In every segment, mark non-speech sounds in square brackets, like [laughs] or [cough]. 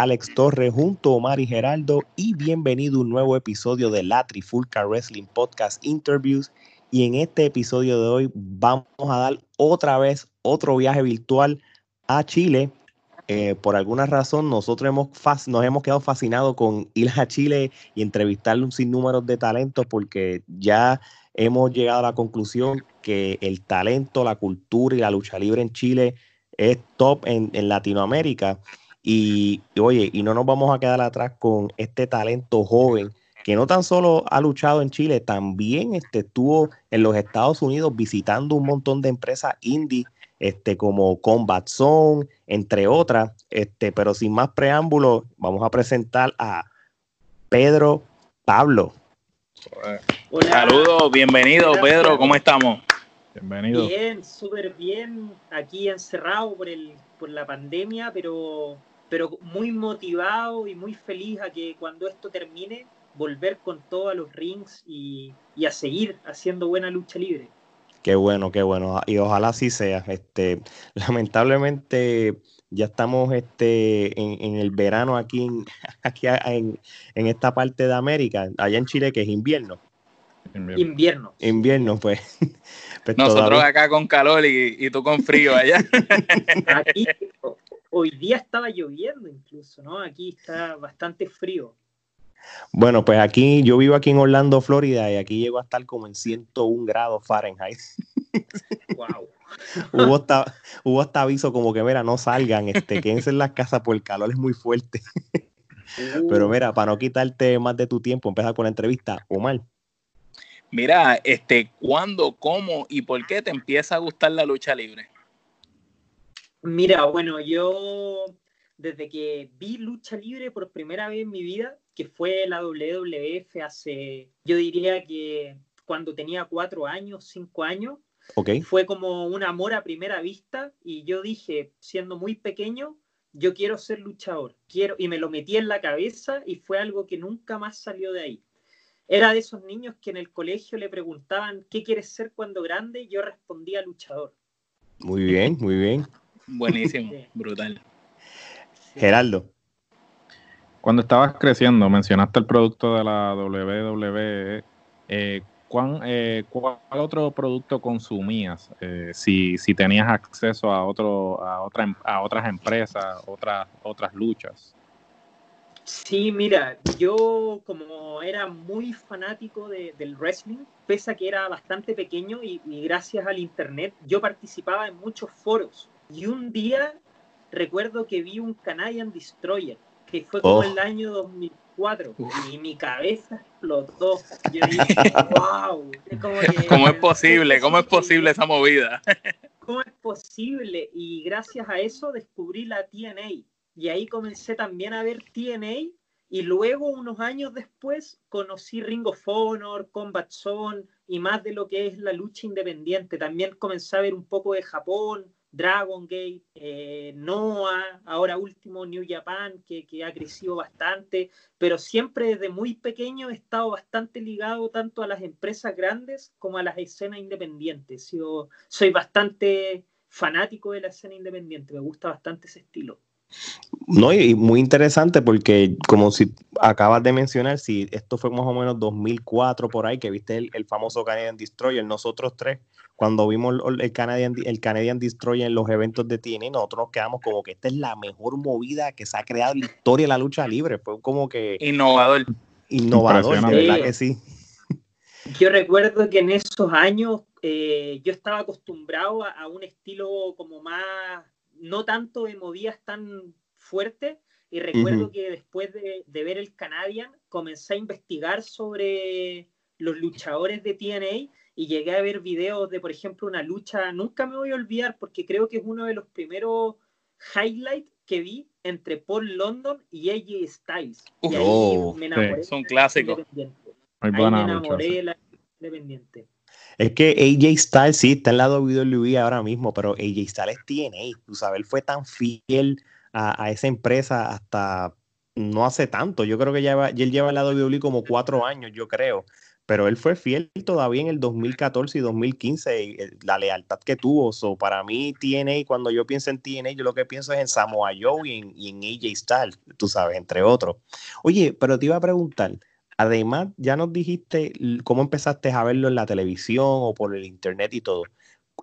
Alex Torres junto a Omar y Geraldo y bienvenido a un nuevo episodio de la Trifulca Wrestling Podcast Interviews y en este episodio de hoy vamos a dar otra vez otro viaje virtual a Chile. Eh, por alguna razón nosotros hemos nos hemos quedado fascinados con ir a Chile y entrevistarle un sinnúmero de talentos porque ya hemos llegado a la conclusión que el talento, la cultura y la lucha libre en Chile es top en, en Latinoamérica. Y, oye, y no nos vamos a quedar atrás con este talento joven que no tan solo ha luchado en Chile, también este, estuvo en los Estados Unidos visitando un montón de empresas indie, este, como Combat Zone, entre otras. Este, pero sin más preámbulos, vamos a presentar a Pedro Pablo. Saludos, bienvenido Pedro, ¿cómo estamos? Bienvenido. Bien, súper bien, aquí encerrado por, el, por la pandemia, pero pero muy motivado y muy feliz a que cuando esto termine, volver con todos los rings y, a seguir haciendo buena lucha libre. Qué bueno, qué bueno. Y ojalá así sea. Este, lamentablemente ya estamos este, en, el verano aquí, en, [laughs] aquí en, esta parte de América, allá en Chile, que es invierno. Invierno. Invierno, pues. [laughs] pues Nosotros acá con calor y, y, tú con frío allá. [laughs] Aquí Hoy día estaba lloviendo incluso, ¿no? Aquí está bastante frío. Bueno, pues aquí, yo vivo aquí en Orlando, Florida, y aquí llego a estar como en 101 grados Fahrenheit. [laughs] Wow. hubo, hasta, hubo hasta aviso como que, mira, no salgan, este, quédense en las casas porque el calor es muy fuerte. [laughs] Pero mira, para no quitarte más de tu tiempo, empezar con la entrevista. Omar. Mira, este, ¿cuándo, cómo y por qué te empieza a gustar la lucha libre? Mira, bueno, yo desde que vi lucha libre por primera vez en mi vida, que fue la WWF hace, yo diría que cuando tenía cuatro años, cinco años, fue como un amor a primera vista y yo dije, siendo muy pequeño, yo quiero ser luchador, quiero, y me lo metí en la cabeza y fue algo que nunca más salió de ahí. Era de esos niños que en el colegio le preguntaban, ¿qué quieres ser cuando grande? Y yo respondía luchador. Muy bien, muy bien. Buenísimo, brutal. Geraldo. Cuando estabas creciendo, mencionaste el producto de la WWE. Eh, eh, ¿cuál, otro producto consumías? Eh, si, si, tenías acceso a, otro, a, otra, a otras empresas, otras, otras luchas. Sí, mira, yo como era muy fanático del wrestling, pese a que era bastante pequeño y, gracias al internet, yo participaba en muchos foros y un día recuerdo que vi un Canadian Destroyer, que fue como oh. el año 2004, y mi cabeza explotó. Yo dije, [laughs] wow. [laughs] ¿Cómo es posible? ¿Cómo es posible esa movida? [laughs] ¿Cómo es posible? Y gracias a eso descubrí la TNA. Y ahí comencé también a ver TNA. Y luego, unos años después, conocí Ring of Honor, Combat Zone y más de lo que es la lucha independiente. También comencé a ver un poco de Japón, Dragon Gate, eh, Noah, ahora último New Japan, que, ha crecido bastante, pero siempre desde muy pequeño he estado bastante ligado tanto a las empresas grandes como a las escenas independientes. Yo soy bastante fanático de la escena independiente, me gusta bastante ese estilo. No, y muy interesante porque como si acabas de mencionar, si esto fue más o menos 2004 por ahí, que viste el, famoso Canadian Destroyer, nosotros tres, cuando vimos el Canadian, el Canadian Destroyer en los eventos de TNA, nosotros nos quedamos como que esta es la mejor movida que se ha creado en la historia de la lucha libre. Fue como que... Innovador. Innovador, de verdad que sí. Yo recuerdo que en esos años eh, yo estaba acostumbrado a un estilo como más no tanto de movidas tan fuertes. Y recuerdo que después de, ver el Canadian, comencé a investigar sobre los luchadores de TNA y llegué a ver videos de, por ejemplo, una lucha, nunca me voy a olvidar porque creo que es uno de los primeros highlights que vi entre Paul London y AJ Styles. y ahí oh, me enamoré. Son clásicos. Muy buena me enamoré de la independiente. Es que AJ Styles sí está en la WWE ahora mismo, pero AJ Styles tiene, tú sabes, él fue tan fiel a, esa empresa hasta no hace tanto. Yo creo que lleva, él lleva en la WWE como cuatro años, yo creo. Pero él fue fiel todavía en el 2014 y 2015, eh, la lealtad que tuvo. So, para mí, TNA, cuando yo pienso en TNA, yo lo que pienso es en Samoa Joe y en, y en AJ Styles, tú sabes, entre otros. Oye, pero te iba a preguntar, además, ya nos dijiste cómo empezaste a verlo en la televisión o por el internet y todo.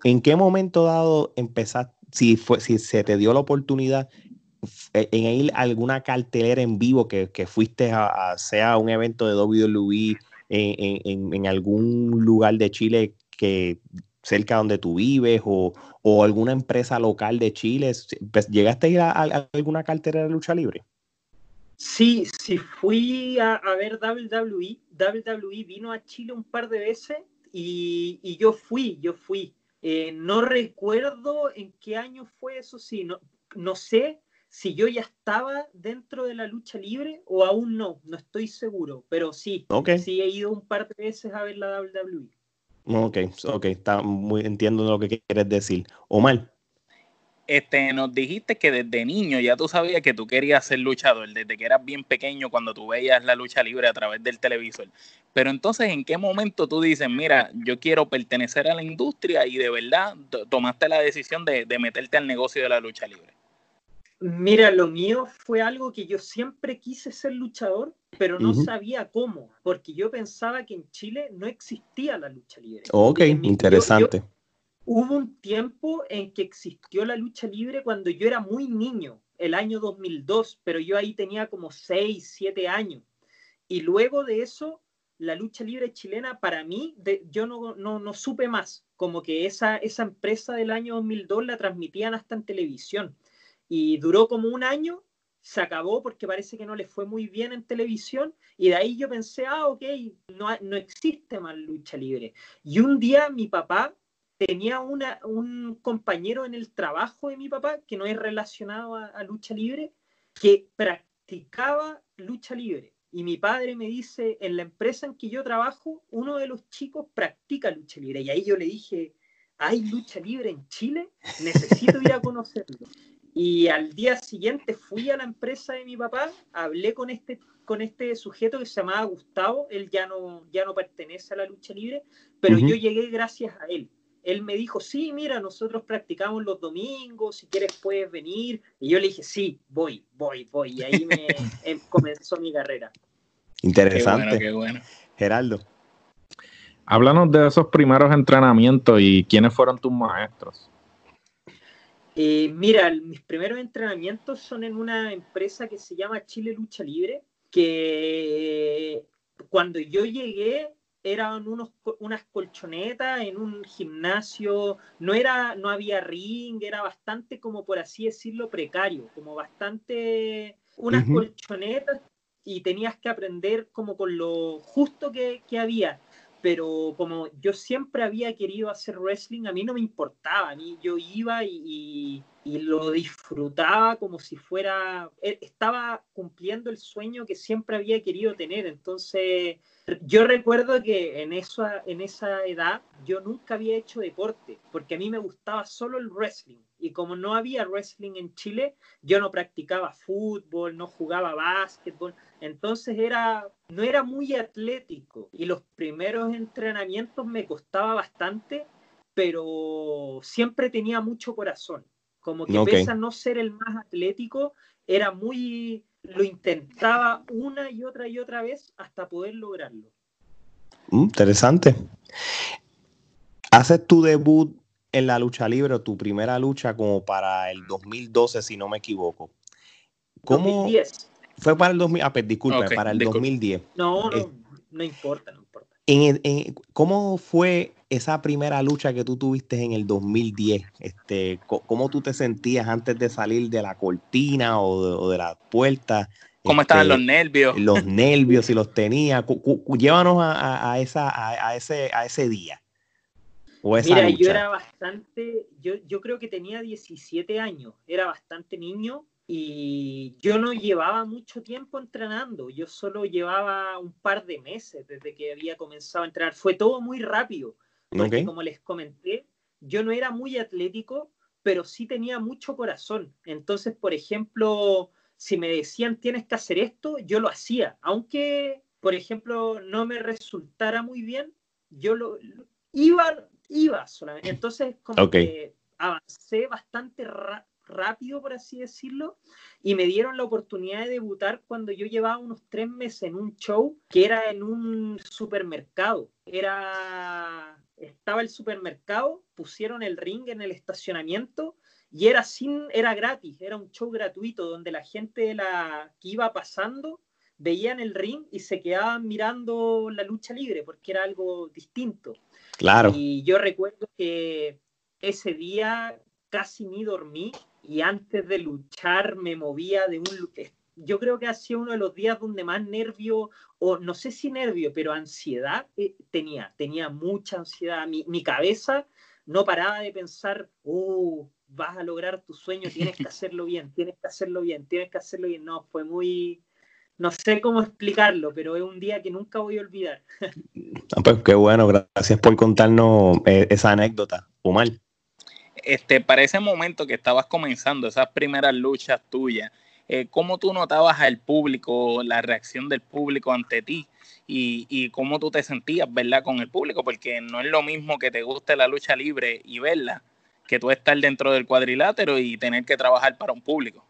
¿En qué momento dado empezaste, si, fue, si se te dio la oportunidad en ir a alguna cartelera en vivo que, que fuiste a, a, sea un evento de WWE en, en, en, algún lugar de Chile que cerca donde tú vives o, o alguna empresa local de Chile? Pues, ¿Llegaste a ir a, a, alguna cartelera de lucha libre? Sí, sí, fui a, a, ver WWE. WWE vino a Chile un par de veces y, y yo fui, yo fui. Eh, no recuerdo en qué año fue eso, sí, no, no sé si yo ya estaba dentro de la lucha libre o aún no, no estoy seguro, pero sí, okay. sí he ido un par de veces a ver la WWE. Ok, ok, está muy, entiendo lo que quieres decir. Omar. Este, nos dijiste que desde niño ya tú sabías que tú querías ser luchador, desde que eras bien pequeño cuando tú veías la lucha libre a través del televisor. Pero entonces, ¿en qué momento tú dices, mira, yo quiero pertenecer a la industria y de verdad tomaste la decisión de, de meterte al negocio de la lucha libre? Mira, lo mío fue algo que yo siempre quise ser luchador, pero no uh -huh. sabía cómo, porque yo pensaba que en Chile no existía la lucha libre. Ok, mi, interesante. Yo, yo, hubo un tiempo en que existió la lucha libre cuando yo era muy niño, el año 2002, pero yo ahí tenía como 6, 7 años. Y luego de eso, la lucha libre chilena, para mí, de, yo no, no, no, supe más, como que esa, esa empresa del año 2002 la transmitían hasta en televisión y duró como un año, se acabó porque parece que no le fue muy bien en televisión y de ahí yo pensé, ah, ok, no, no existe más lucha libre. Y un día mi papá tenía una, un compañero en el trabajo de mi papá que no es relacionado a, a lucha libre, que practicaba lucha libre. Y mi padre me dice, en la empresa en que yo trabajo, uno de los chicos practica lucha libre. Y ahí yo le dije, ¿hay lucha libre en Chile? Necesito ir a conocerlo. Y al día siguiente fui a la empresa de mi papá, hablé con este, con este sujeto que se llamaba Gustavo, él ya no, ya no pertenece a la lucha libre, pero uh -huh. yo llegué gracias a él. Él me dijo, sí, mira, nosotros practicamos los domingos, si quieres puedes venir. Y yo le dije, sí, voy, voy, voy. Y ahí me [laughs] em, comenzó mi carrera. Interesante. Qué bueno, qué bueno. Geraldo. Háblanos de esos primeros entrenamientos y quiénes fueron tus maestros. Eh, mira, mis primeros entrenamientos son en una empresa que se llama Chile Lucha Libre, que cuando yo llegué eran unos, unas colchonetas en un gimnasio, no, era, no había ring, era bastante como por así decirlo precario, como bastante unas uh -huh. colchonetas y tenías que aprender como con lo justo que, que había pero como yo siempre había querido hacer wrestling, a mí no me importaba, a mí yo iba y, y, lo disfrutaba como si fuera, e, estaba cumpliendo el sueño que siempre había querido tener, entonces yo recuerdo que en esa, en esa edad yo nunca había hecho deporte, porque a mí me gustaba solo el wrestling, y como no había wrestling en Chile, yo no practicaba fútbol, no jugaba básquetbol, entonces era, no era muy atlético y los primeros entrenamientos me costaba bastante, pero siempre tenía mucho corazón. Como que okay. pese a no ser el más atlético, era muy, lo intentaba una y otra y otra vez hasta poder lograrlo. Mm, interesante. ¿Haces tu debut en la lucha libre o tu primera lucha como para el 2012, si no me equivoco? ¿Cómo? 2010. Fue para el 2000, ah, pues, disculpe, okay, para el disculpe. 2010. No, no, eh, no importa, no importa. En, en, ¿Cómo fue esa primera lucha que tú tuviste en el 2010? Este, ¿Cómo tú te sentías antes de salir de la cortina o de, o de la puerta? ¿Cómo este, estaban los nervios? Los [laughs] nervios, si los tenía. Llévanos a, a, a esa, a, a, ese, a ese día. Mira, lucha. yo era bastante, yo, yo creo que tenía 17 años, era bastante niño y yo no llevaba mucho tiempo entrenando, yo solo llevaba un par de meses desde que había comenzado a entrenar. Fue todo muy rápido, porque okay. como les comenté, yo no era muy atlético, pero sí tenía mucho corazón. Entonces, por ejemplo, si me decían tienes que hacer esto, yo lo hacía, aunque por ejemplo, no me resultara muy bien, yo lo, iba, iba solamente. Entonces, como que avancé bastante rápido, por así decirlo, y me dieron la oportunidad de debutar cuando yo llevaba unos tres meses en un show que era en un supermercado. Era, estaba el supermercado, pusieron el ring en el estacionamiento y era sin, era gratis, era un show gratuito donde la gente la, que iba pasando veían el ring y se quedaban mirando la lucha libre porque era algo distinto. Claro. Y yo recuerdo que ese día casi ni dormí y antes de luchar me movía de un... Yo creo que ha sido uno de los días donde más nervio, o no sé si nervio, pero ansiedad eh, tenía. Tenía mucha ansiedad. Mi, mi, cabeza no paraba de pensar, oh, vas a lograr tu sueño, tienes que [laughs] hacerlo bien, tienes que hacerlo bien, tienes que hacerlo bien. No, fue muy, no sé cómo explicarlo, pero es un día que nunca voy a olvidar. Ah, pues qué bueno, gracias por contarnos eh, esa anécdota, Omar. Este, para ese momento que estabas comenzando, esas primeras luchas tuyas, eh, ¿cómo tú notabas al público, la reacción del público ante ti? Y, cómo tú te sentías, ¿verdad? Con el público, porque no es lo mismo que te guste la lucha libre y verla, que tú estar dentro del cuadrilátero y tener que trabajar para un público.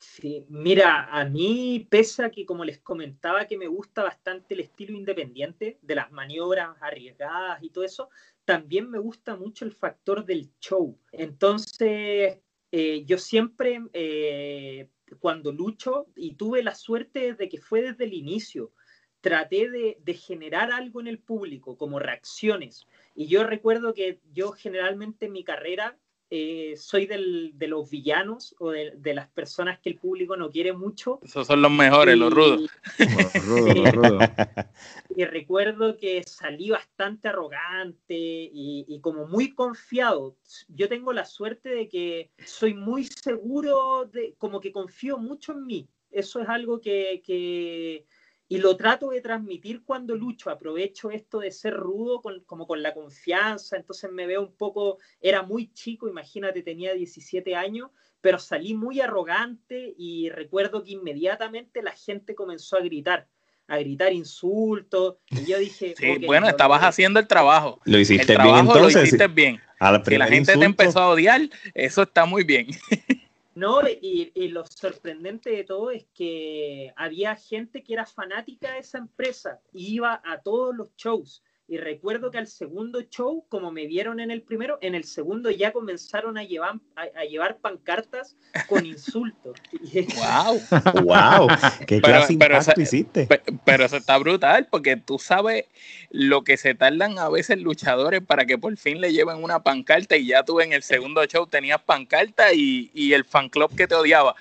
Sí, mira, a mí, pese a que, como les comentaba, que me gusta bastante el estilo independiente, de las maniobras arriesgadas y todo eso, también me gusta mucho el factor del show. Entonces, eh, yo siempre, eh, cuando lucho, y tuve la suerte de que fue desde el inicio, traté de, de generar algo en el público, como reacciones. Y yo recuerdo que yo generalmente en mi carrera eh, soy del, de los villanos o de, de, las personas que el público no quiere mucho. Esos son los mejores, los rudos. [laughs] los rudos, los rudos. [laughs] Y recuerdo que salí bastante arrogante y, y, como muy confiado. Yo tengo la suerte de que soy muy seguro, de, como que confío mucho en mí. Eso es algo que, que y lo trato de transmitir cuando lucho, aprovecho esto de ser rudo con, como con la confianza, entonces me veo un poco, era muy chico, imagínate, tenía 17 años, pero salí muy arrogante y recuerdo que inmediatamente la gente comenzó a gritar, a gritar insultos, y yo dije... Sí, bueno, estabas haciendo el trabajo. Lo hiciste el bien entonces. Lo hiciste bien. La si la gente te empezó a odiar, eso está muy bien. [laughs] No, y, y, lo sorprendente de todo es que había gente que era fanática de esa empresa iba a todos los shows. Y recuerdo que al segundo show, como me vieron en el primero, en el segundo ya comenzaron a llevar, a, llevar pancartas con [laughs] insultos. ¡Wow! ¡Wow! [laughs] ¡Qué clase pero, eso, hiciste! Pero, eso está brutal, porque tú sabes lo que se tardan a veces luchadores para que por fin le lleven una pancarta y ya tú en el segundo show tenías pancarta y, y el fan club que te odiaba.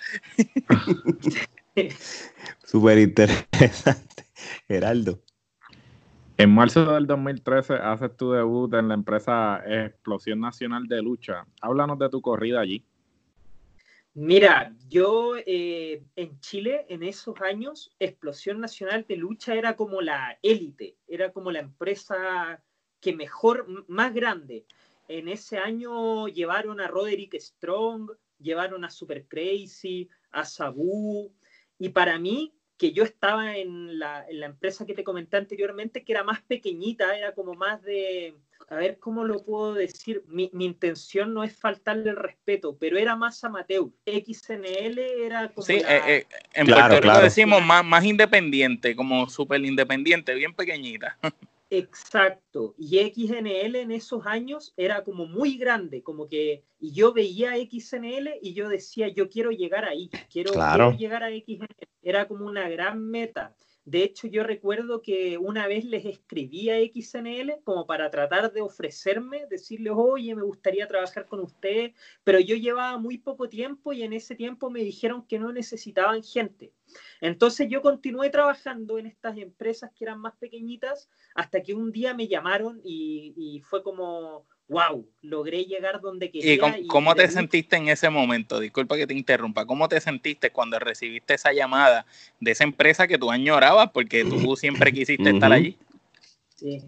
[laughs] Súper interesante. Geraldo. En marzo del 2013 haces tu debut en la empresa Explosión Nacional de Lucha. Háblanos de tu corrida allí. Mira, yo eh, en Chile en esos años, Explosión Nacional de Lucha era como la élite, era como la empresa que mejor, más grande. En ese año llevaron a Roderick Strong, llevaron a Super Crazy, a Sabu, y para mí que yo estaba en la, en la, empresa que te comenté anteriormente, que era más pequeñita, era como más de, a ver cómo lo puedo decir, mi, mi intención no es faltarle el respeto, pero era más amateur. XNL era como... Sí, la... eh, eh, en claro, Puerto Rico claro. decimos más, más independiente, como súper independiente, bien pequeñita. [laughs] Exacto. Y XNL en esos años era como muy grande, como que, y yo veía XNL y yo decía, yo quiero llegar ahí, quiero, claro. quiero llegar a XNL. Era como una gran meta. De hecho, yo recuerdo que una vez les escribí a XNL como para tratar de ofrecerme, decirles, oye, me gustaría trabajar con ustedes, pero yo llevaba muy poco tiempo y en ese tiempo me dijeron que no necesitaban gente. Entonces yo continué trabajando en estas empresas que eran más pequeñitas hasta que un día me llamaron y, y fue como, wow, logré llegar donde quería. ¿Y cómo, y cómo te sentiste en ese momento? Disculpa que te interrumpa. ¿Cómo te sentiste cuando recibiste esa llamada de esa empresa que tú añorabas porque tú siempre quisiste estar allí? Sí.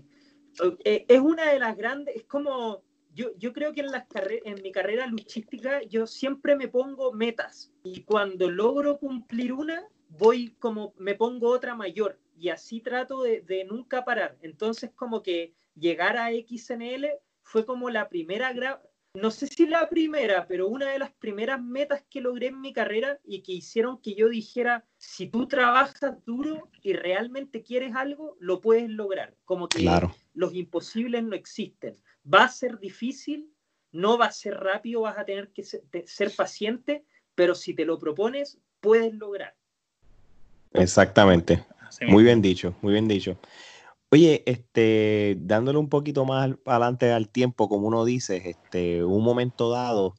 Eh, es una de las grandes, es como, yo, yo creo que en, las en mi carrera luchística yo siempre me pongo metas y cuando logro cumplir una, voy como, me pongo otra mayor y así trato de, de nunca parar. Entonces como que llegar a XNL fue como la primera, no sé si la primera, pero una de las primeras metas que logré en mi carrera y que hicieron que yo dijera, si tú trabajas duro y realmente quieres algo, lo puedes lograr. Como que los imposibles no existen. Va a ser difícil, no va a ser rápido, vas a tener que ser, paciente, pero si te lo propones, puedes lograr. Exactamente. Muy bien dicho, muy bien dicho. Oye, este, dándole un poquito más adelante al tiempo, como uno dice, este, un momento dado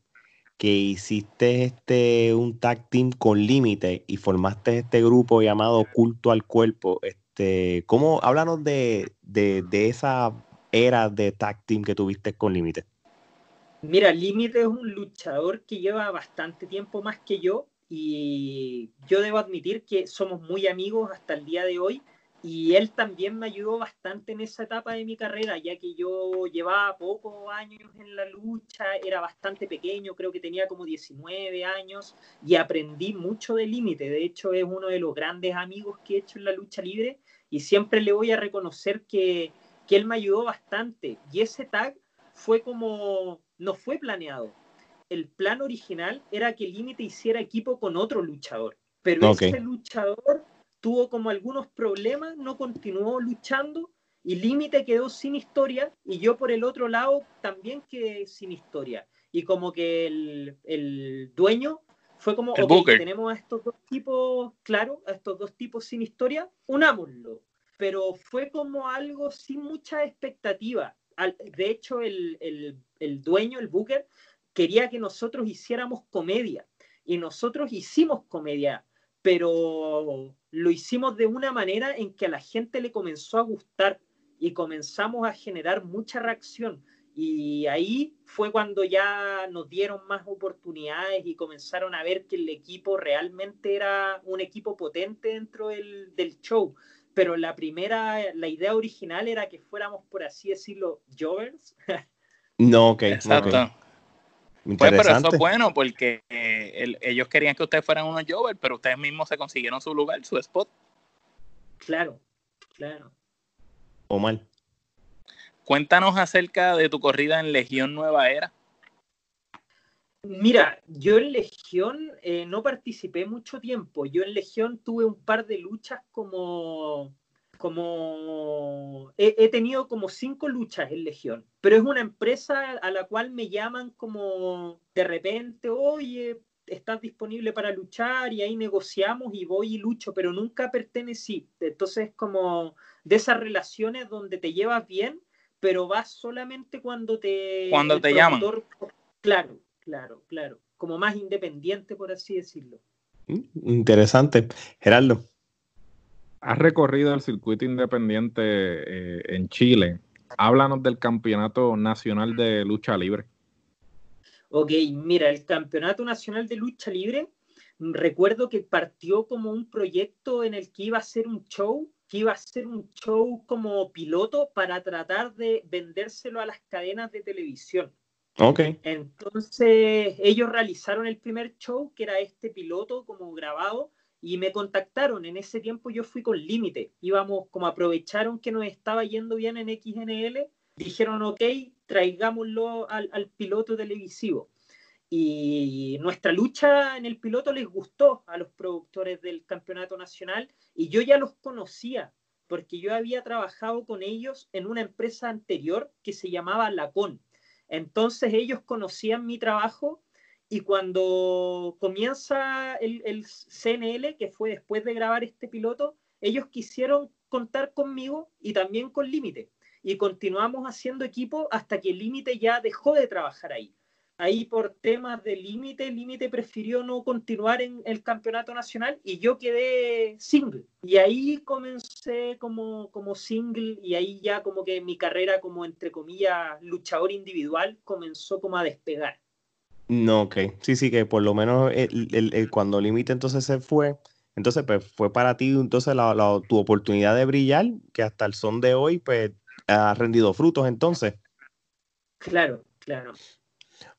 que hiciste este un tag team con límite y formaste este grupo llamado Culto al Cuerpo, este, ¿cómo háblanos de, esa era de tag team que tuviste con límite? Mira, Límite es un luchador que lleva bastante tiempo más que yo y yo debo admitir que somos muy amigos hasta el día de hoy y él también me ayudó bastante en esa etapa de mi carrera, ya que yo llevaba pocos años en la lucha, era bastante pequeño, creo que tenía como 19 años y aprendí mucho de límite. De hecho, es uno de los grandes amigos que he hecho en la lucha libre y siempre le voy a reconocer que, que él me ayudó bastante. Y ese tag fue como, no fue planeado. El plan original era que Límite hiciera equipo con otro luchador, pero ese luchador tuvo como algunos problemas, no continuó luchando y Límite quedó sin historia y yo por el otro lado también quedé sin historia. Y como que el, dueño fue como, ok, tenemos a estos dos tipos, claro, a estos dos tipos sin historia, unámoslo. Pero fue como algo sin mucha expectativa. de hecho, el, el dueño, el Booker, quería que nosotros hiciéramos comedia. Y nosotros hicimos comedia pero lo hicimos de una manera en que a la gente le comenzó a gustar y comenzamos a generar mucha reacción. Y ahí fue cuando ya nos dieron más oportunidades y comenzaron a ver que el equipo realmente era un equipo potente dentro del, show. Pero la primera, la idea original era que fuéramos, por así decirlo, jovers. No, ok. Exacto. Pues, pero eso es bueno porque eh, ellos querían que ustedes fueran unos Jovers, pero ustedes mismos se consiguieron su lugar, su spot. Claro, claro. Omar. Cuéntanos acerca de tu corrida en Legión Nueva Era. Mira, yo en Legión eh, no participé mucho tiempo. Yo en Legión tuve un par de luchas como como he, tenido como cinco luchas en Legión, pero es una empresa a la cual me llaman como de repente, oye, estás disponible para luchar y ahí negociamos y voy y lucho, pero nunca pertenecí. Entonces como de esas relaciones donde te llevas bien, pero vas solamente cuando te... Cuando te llaman. Claro, claro, claro. Como más independiente, por así decirlo. Mm, interesante. Gerardo has recorrido el circuito independiente eh, en Chile. Háblanos del Campeonato Nacional de Lucha Libre. Ok, mira, el Campeonato Nacional de Lucha Libre, recuerdo que partió como un proyecto en el que iba a ser un show, que iba a ser un show como piloto para tratar de vendérselo a las cadenas de televisión. Ok. Entonces, ellos realizaron el primer show, que era este piloto como grabado, y me contactaron. En ese tiempo yo fui con límite. Íbamos, como aprovecharon que nos estaba yendo bien en XNL, dijeron, ok, traigámoslo al, al piloto televisivo. Y nuestra lucha en el piloto les gustó a los productores del campeonato nacional y yo ya los conocía porque yo había trabajado con ellos en una empresa anterior que se llamaba Lacon. Entonces ellos conocían mi trabajo y cuando comienza el, CNL, que fue después de grabar este piloto, ellos quisieron contar conmigo y también con Límite. Y continuamos haciendo equipo hasta que Límite ya dejó de trabajar ahí. Ahí por temas de Límite, Límite prefirió no continuar en el campeonato nacional y yo quedé single. Y ahí comencé como, como single y ahí ya como que mi carrera como entre comillas luchador individual comenzó como a despegar. No, ok. Sí, sí, que por lo menos el, cuando Límite entonces se fue, entonces pues fue para ti entonces la, tu oportunidad de brillar, que hasta el son de hoy pues ha rendido frutos entonces. Claro, claro.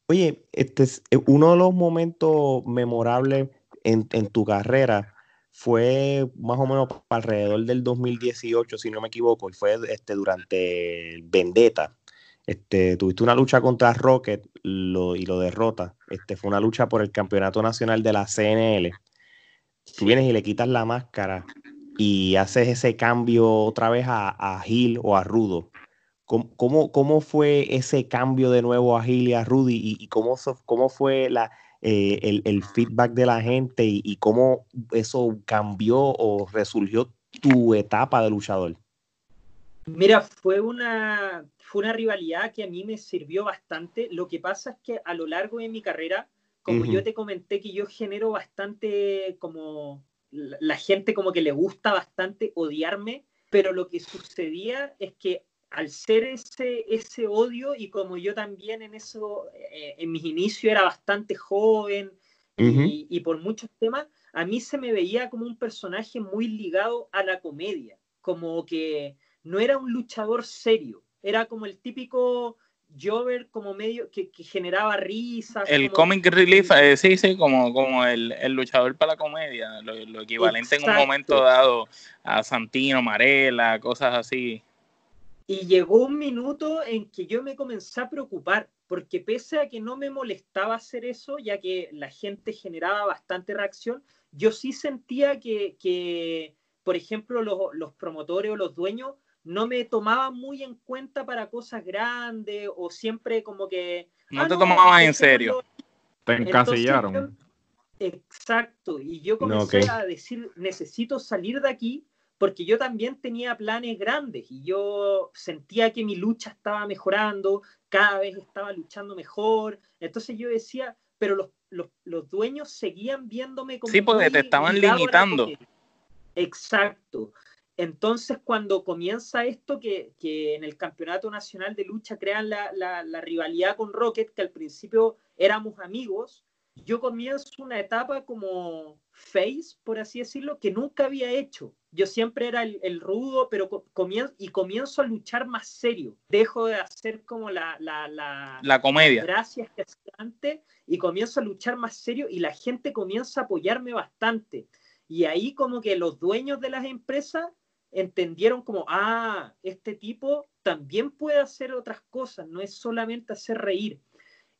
Oye, este es eh, uno de los momentos memorables en, tu carrera fue más o menos alrededor del 2018, si no me equivoco, y fue este, durante Vendetta. Este, tuviste una lucha contra Rocket lo, y lo derrota. Este, fue una lucha por el campeonato nacional de la CNL. Tú vienes y le quitas la máscara y haces ese cambio otra vez a, a Gil o a Rudo. ¿Cómo, cómo, fue ese cambio de nuevo a Gil y a Rudy y, cómo, cómo fue la, eh, el, feedback de la gente y, cómo eso cambió o resurgió tu etapa de luchador? Mira, fue una, fue una rivalidad que a mí me sirvió bastante. Lo que pasa es que a lo largo de mi carrera, como yo te comenté que yo genero bastante como la gente como que le gusta bastante odiarme, pero lo que sucedía es que al ser ese, ese odio y como yo también en eso, eh, en mis inicios era bastante joven y, por muchos temas, a mí se me veía como un personaje muy ligado a la comedia, como que no era un luchador serio, era como el típico Jover como medio que, generaba risas. El comic relief, eh, sí, sí, como, como el, luchador para la comedia, lo, equivalente en un momento dado a Santino, Marela, cosas así. Y llegó un minuto en que yo me comencé a preocupar, porque pese a que no me molestaba hacer eso, ya que la gente generaba bastante reacción, yo sí sentía que, por ejemplo, los, los promotores o los dueños no me tomaban muy en cuenta para cosas grandes o siempre como que... No ah, te tomaban en serio. Te encasillaron. exacto, y yo comencé a decir, necesito salir de aquí porque yo también tenía planes grandes y yo sentía que mi lucha estaba mejorando, cada vez estaba luchando mejor. Entonces yo decía, pero los, los, los dueños seguían viéndome como... Sí, porque te estaban limitando. Exacto. Entonces, cuando comienza esto, que, que, en el Campeonato Nacional de Lucha crean la, la, la, rivalidad con Rocket, que al principio éramos amigos, yo comienzo una etapa como face, por así decirlo, que nunca había hecho. Yo siempre era el, rudo, pero comienzo, y comienzo a luchar más serio. Dejo de hacer como la, la, la, la comedia. Gracias que hacía antes y comienzo a luchar más serio y la gente comienza a apoyarme bastante. Y ahí como que los dueños de las empresas entendieron como, ah, este tipo también puede hacer otras cosas, no es solamente hacer reír.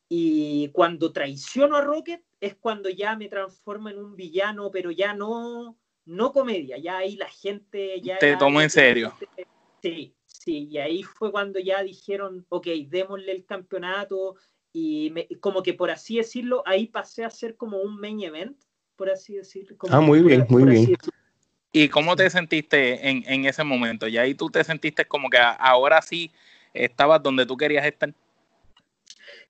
Y cuando traiciono a Rocket es cuando ya me transformo en un villano, pero ya no, no comedia, ya ahí la gente ya... Te tomo en serio. Sí, sí, y ahí fue cuando ya dijeron, ok, démosle el campeonato y como que por así decirlo, ahí pasé a ser como un main event, por así decirlo. ah, muy bien, muy bien. ¿Y cómo te sentiste en, en, ese momento? Y ahí tú te sentiste como que ahora sí estabas donde tú querías estar.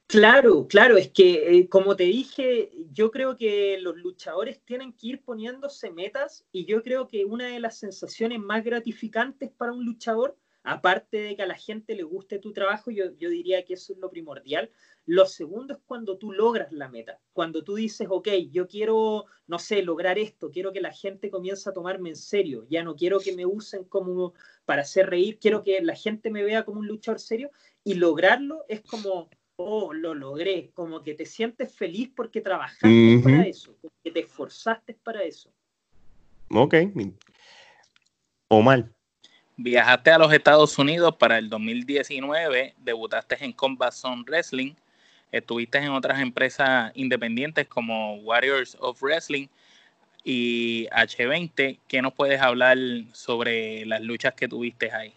Claro, claro, es que eh, como te dije, yo creo que los luchadores tienen que ir poniéndose metas y yo creo que una de las sensaciones más gratificantes para un luchador, aparte de que a la gente le guste tu trabajo, yo, yo diría que eso es lo primordial. Lo segundo es cuando tú logras la meta, cuando tú dices, ok, yo quiero, no sé, lograr esto, quiero que la gente comience a tomarme en serio, ya no quiero que me usen como para hacer reír, quiero que la gente me vea como un luchador serio y lograrlo es como oh, lo logré, como que te sientes feliz porque trabajaste para eso, porque te esforzaste para eso. Ok. Omar. Viajaste a los Estados Unidos para el 2019, debutaste en Combat Zone Wrestling, estuviste en otras empresas independientes como Warriors of Wrestling y H20. ¿Qué nos puedes hablar sobre las luchas que tuviste ahí?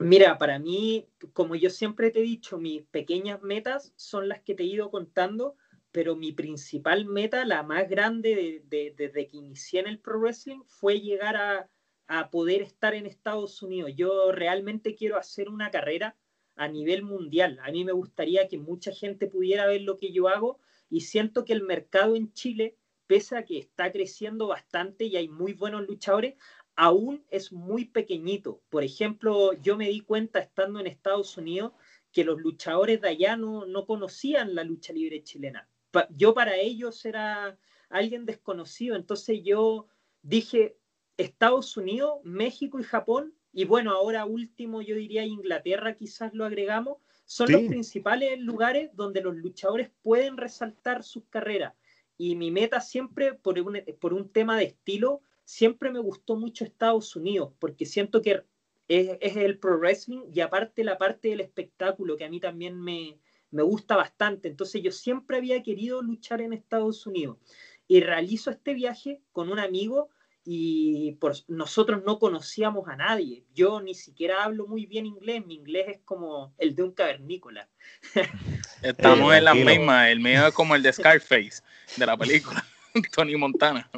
Mira, para mí, como yo siempre te he dicho, mis pequeñas metas son las que te he ido contando, pero mi principal meta, la más grande desde que inicié en el pro wrestling, fue llegar a, a poder estar en Estados Unidos. Yo realmente quiero hacer una carrera a nivel mundial. A mí me gustaría que mucha gente pudiera ver lo que yo hago y siento que el mercado en Chile, pese a que está creciendo bastante y hay muy buenos luchadores, aún es muy pequeñito. Por ejemplo, yo me di cuenta estando en Estados Unidos que los luchadores de allá no, conocían la lucha libre chilena. yo para ellos era alguien desconocido, entonces yo dije Estados Unidos, México y Japón, y bueno, ahora último yo diría Inglaterra quizás lo agregamos, son los principales lugares donde los luchadores pueden resaltar sus carreras. y mi meta siempre, por un, por un tema de estilo, siempre me gustó mucho Estados Unidos, porque siento que es, es, el pro wrestling y aparte la parte del espectáculo, que a mí también me, me gusta bastante. Entonces yo siempre había querido luchar en Estados Unidos y realizo este viaje con un amigo y por, nosotros no conocíamos a nadie. Yo ni siquiera hablo muy bien inglés, mi inglés es como el de un cavernícola. [laughs] Estamos en la misma, el mío es como el de Scarface de la película, [laughs] Tony Montana.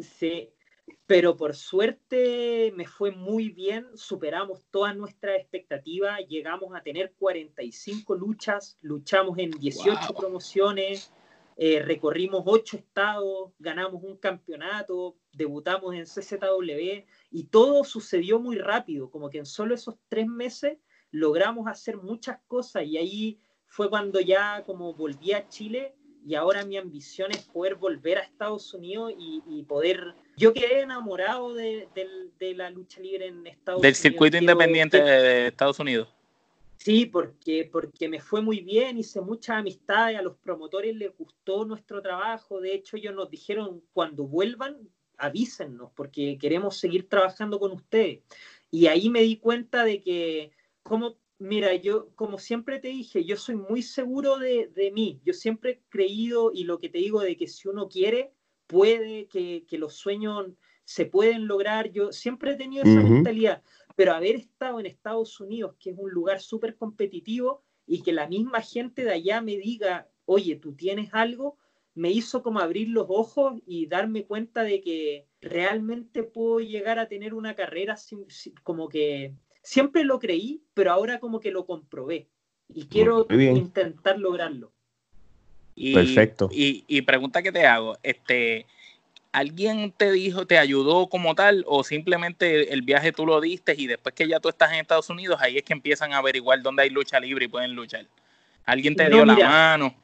Sí, pero por suerte me fue muy bien, superamos todas nuestras expectativas, llegamos a tener 45 luchas, luchamos en 18 promociones, eh, recorrimos 8 estados, ganamos un campeonato, debutamos en CZW y todo sucedió muy rápido, como que en solo esos tres meses logramos hacer muchas cosas y ahí fue cuando ya como volví a Chile y ahora mi ambición es poder volver a Estados Unidos y, poder... Yo quedé enamorado de, la lucha libre en Estados Unidos. Del circuito independiente de Estados Unidos. Sí, porque, porque me fue muy bien, hice muchas amistades, a los promotores les gustó nuestro trabajo, de hecho ellos nos dijeron cuando vuelvan, avísennos, porque queremos seguir trabajando con ustedes. Y ahí me di cuenta de que, como Mira, yo como siempre te dije, yo soy muy seguro de, de, mí. Yo siempre he creído y lo que te digo de que si uno quiere, puede, que, que los sueños se pueden lograr. Yo siempre he tenido esa mentalidad, pero haber estado en Estados Unidos, que es un lugar súper competitivo, y que la misma gente de allá me diga, oye, tú tienes algo, me hizo como abrir los ojos y darme cuenta de que realmente puedo llegar a tener una carrera como que siempre lo creí, pero ahora como que lo comprobé y quiero intentar lograrlo. Y, Perfecto. Y, pregunta que te hago, este, ¿alguien te dijo, te ayudó como tal o simplemente el viaje tú lo diste y después que ya tú estás en Estados Unidos, ahí es que empiezan a averiguar dónde hay lucha libre y pueden luchar? ¿Alguien te dio la mano?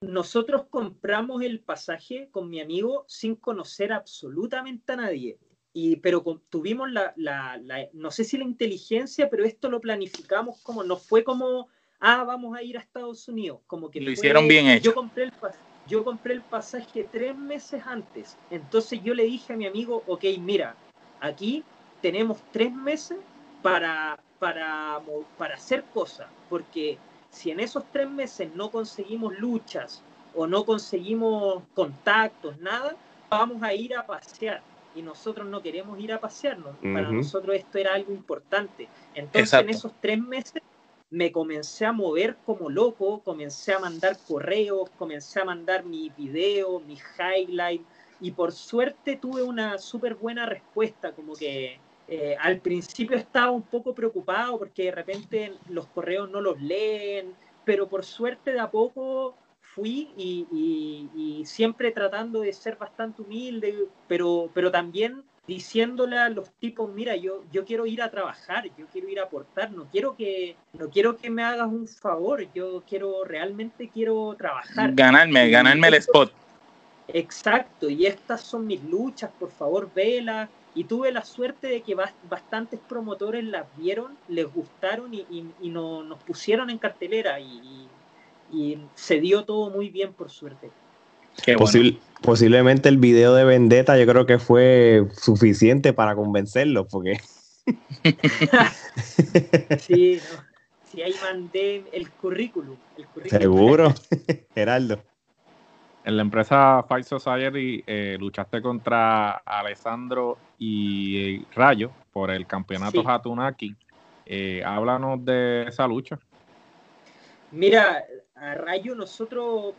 Nosotros compramos el pasaje con mi amigo sin conocer absolutamente a nadie. Y, pero tuvimos la, la, no sé si la inteligencia, pero esto lo planificamos como, no fue como, ah, vamos a ir a Estados Unidos, como que... Lo hicieron bien hecho. Yo compré, el, yo compré el pasaje tres meses antes, entonces yo le dije a mi amigo, ok, mira, aquí tenemos tres meses para, para, para hacer cosas, porque si en esos tres meses no conseguimos luchas o no conseguimos contactos, nada, vamos a ir a pasear y nosotros no queremos ir a pasearnos. Para nosotros esto era algo importante. Entonces en esos tres meses me comencé a mover como loco, comencé a mandar correos, comencé a mandar mi video, mi highlight y por suerte tuve una súper buena respuesta, como que eh, al principio estaba un poco preocupado porque de repente los correos no los leen, pero por suerte de a poco fui y, siempre tratando de ser bastante humilde, pero, pero también diciéndole a los tipos, mira, yo, yo quiero ir a trabajar, yo quiero ir a aportar, no quiero que, no quiero que me hagas un favor, yo quiero, realmente quiero trabajar. Ganarme, ganarme el spot. Exacto, y estas son mis luchas, por favor, vela. Y tuve la suerte de que bastantes promotores las vieron, les gustaron y, y, nos pusieron en cartelera. y, y se dio todo muy bien por suerte. Posiblemente el video de Vendetta yo creo que fue suficiente para convencerlo, porque... [laughs] sí, [laughs] sí, ahí mandé el currículum. Seguro, [laughs] Geraldo. En la empresa Fight Society eh, luchaste contra Alessandro y Rayo por el campeonato Hatunaki. Eh, háblanos de esa lucha. Mira, a Rayo nosotros,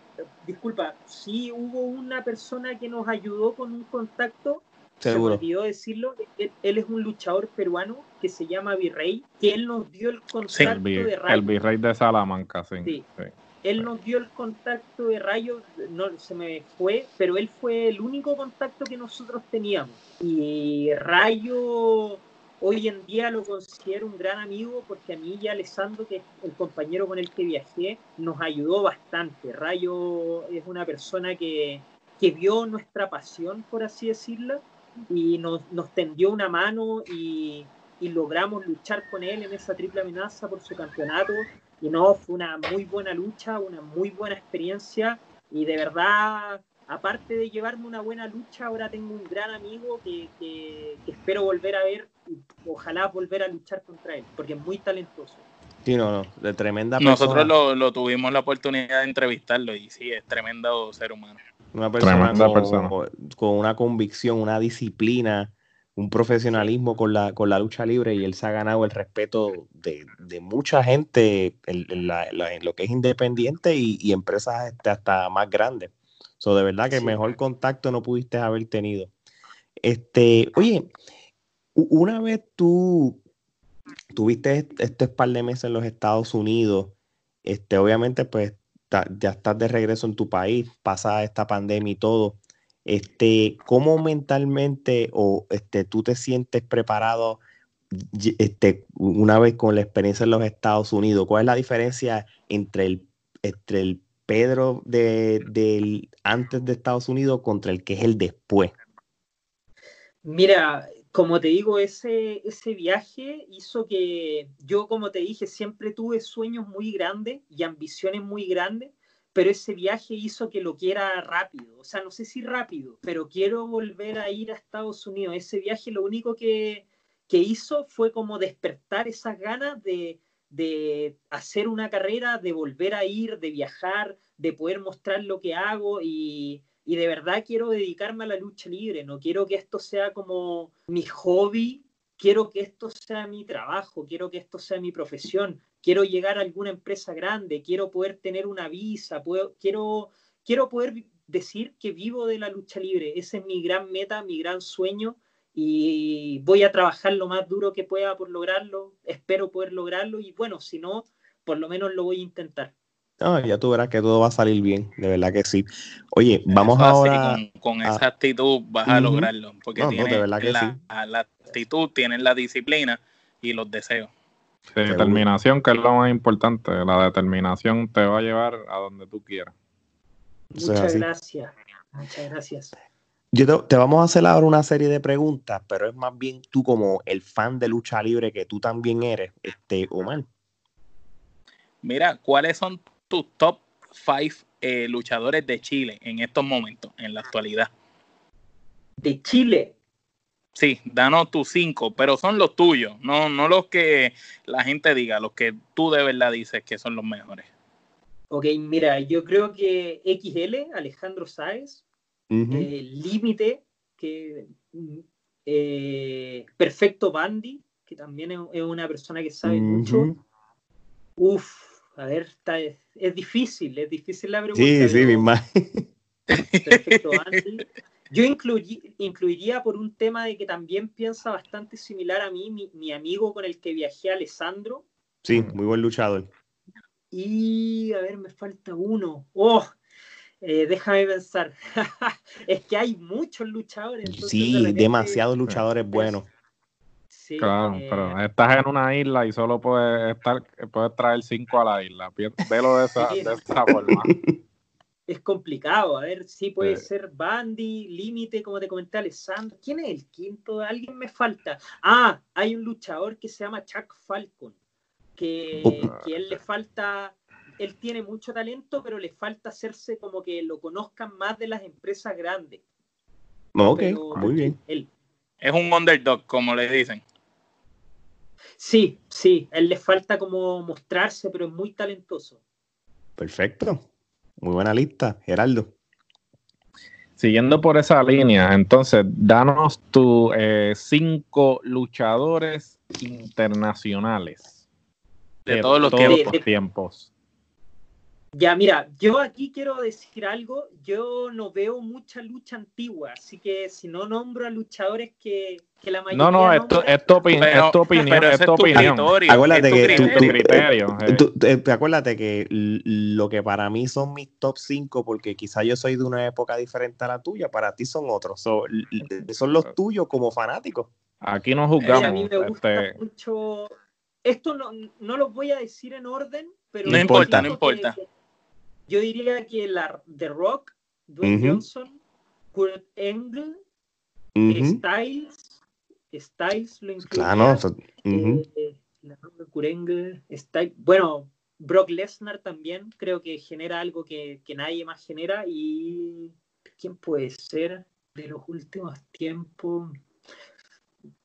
disculpa, sí hubo una persona que nos ayudó con un contacto, Seguro. se me olvidó decirlo, él, es un luchador peruano que se llama Virrey, que él nos dio el contacto de Rayo. El Virrey de Salamanca, sí. Él nos dio el contacto de Rayo, no se me fue, pero él fue el único contacto que nosotros teníamos. Y Rayo Hoy en día lo considero un gran amigo porque a mí y a Alessandro, que es el compañero con el que viajé, nos ayudó bastante. Rayo es una persona que, que vio nuestra pasión, por así decirlo, y nos, nos tendió una mano y, y, logramos luchar con él en esa triple amenaza por su campeonato. Y no, fue una muy buena lucha, una muy buena experiencia y de verdad aparte de llevarme una buena lucha, ahora tengo un gran amigo que, que, espero volver a ver, ojalá volver a luchar contra él, porque es muy talentoso. Sí, no, no, de tremenda persona. Nosotros lo, lo, tuvimos la oportunidad de entrevistarlo y sí, es tremendo ser humano. Una persona, con, persona. con una convicción, una disciplina, un profesionalismo con la, con la lucha libre y él se ha ganado el respeto de, mucha gente en, lo que es independiente y, empresas este, hasta más grandes. So, de verdad que mejor contacto no pudiste haber tenido. Este, oye, una vez tú tuviste este par de meses en los Estados Unidos, este, obviamente pues ya estás de regreso en tu país, pasa esta pandemia y todo este, ¿cómo mentalmente o este, tú te sientes preparado este, una vez con la experiencia en los Estados Unidos? ¿Cuál es la diferencia entre el, entre el Pedro de, del antes de Estados Unidos contra el que es el después? Mira, como te digo, ese, ese viaje hizo que yo, como te dije, siempre tuve sueños muy grandes y ambiciones muy grandes pero ese viaje hizo que lo quiera rápido, o sea, no sé si rápido, pero quiero volver a ir a Estados Unidos. Ese viaje lo único que, hizo fue como despertar esas ganas de, hacer una carrera, de volver a ir, de viajar, de poder mostrar lo que hago y, y de verdad quiero dedicarme a la lucha libre, no quiero que esto sea como mi hobby, quiero que esto sea mi trabajo, quiero que esto sea mi profesión, quiero llegar a alguna empresa grande, quiero poder tener una visa, puedo, quiero, quiero poder decir que vivo de la lucha libre. Esa es mi gran meta, mi gran sueño y voy a trabajar lo más duro que pueda por lograrlo. Espero poder lograrlo y bueno, si no, por lo menos lo voy a intentar. Ya tú verás que todo va a salir bien, de verdad que sí. Oye, vamos ahora. con, esa actitud vas a lograrlo, porque tienes la, la actitud, tienes la disciplina y los deseos. Determinación, que es lo más importante. La determinación te va a llevar a donde tú quieras. Muchas gracias. Muchas gracias. Yo te, vamos a hacer ahora una serie de preguntas, pero es más bien tú como el fan de lucha libre que tú también eres, este Omar. Mira, ¿cuáles son tus top five eh, luchadores de Chile en estos momentos, en la actualidad? De Chile. Sí, danos tus cinco, pero son los tuyos, no, no los que la gente diga, los que tú de verdad dices que son los mejores. Ok, mira, yo creo que XL, Alejandro Sáez, eh, Límite, que eh, Perfecto Bandy, que también es, una persona que sabe mucho. Uf, a ver, está, es, difícil, es difícil la pregunta. Sí, sí, mi [laughs] Perfecto Bandy. Yo incluiría por un tema de que también piensa bastante similar a mí, mi, amigo con el que viajé, Alessandro. Sí, muy buen luchador. Y a ver, me falta uno. ¡Oh! Eh, déjame pensar. [laughs] es que hay muchos luchadores. Sí, demasiados [laughs] luchadores buenos. Sí, claro, eh, pero estás en una isla y solo puedes, estar, puedes traer cinco a la isla. Velo de esa, de esa forma. [laughs] es complicado. A ver, si puede ser Bandy, Límite, como te comenté, Alessandro. ¿Quién es el quinto? Alguien me falta. Ah, hay un luchador que se llama Chuck Falcon, que, que él le falta, él tiene mucho talento, pero le falta hacerse como que lo conozcan más de las empresas grandes. Ok, muy bien. Él. Es un underdog, como le dicen. Sí, sí, él le falta como mostrarse, pero es muy talentoso. Perfecto. Muy buena lista, Geraldo. Siguiendo por esa línea, entonces, danos tus eh, cinco luchadores internacionales de, todos los tiempos. Ya, mira, yo aquí quiero decir algo. Yo no veo mucha lucha antigua, así que si no nombro a luchadores que, que la mayoría. No, no, esto, es tu opinión. es tu opinión. Es tu opinión. Acuérdate que tu, criterio. Eh, acuérdate que lo que para mí son mis top 5, porque quizá yo soy de una época diferente a la tuya, para ti son otros. son los tuyos como fanáticos. Aquí nos juzgamos. a mí me gusta este mucho. Esto no, no los voy a decir en orden, pero. No importa, no importa. Yo diría que la The Rock, Dwayne Johnson, Kurt Angle, Styles, Styles lo incluye. Claro, eh, Kurt Angle, Styles, bueno, Brock Lesnar también creo que genera algo que, nadie más genera y ¿quién puede ser de los últimos tiempos?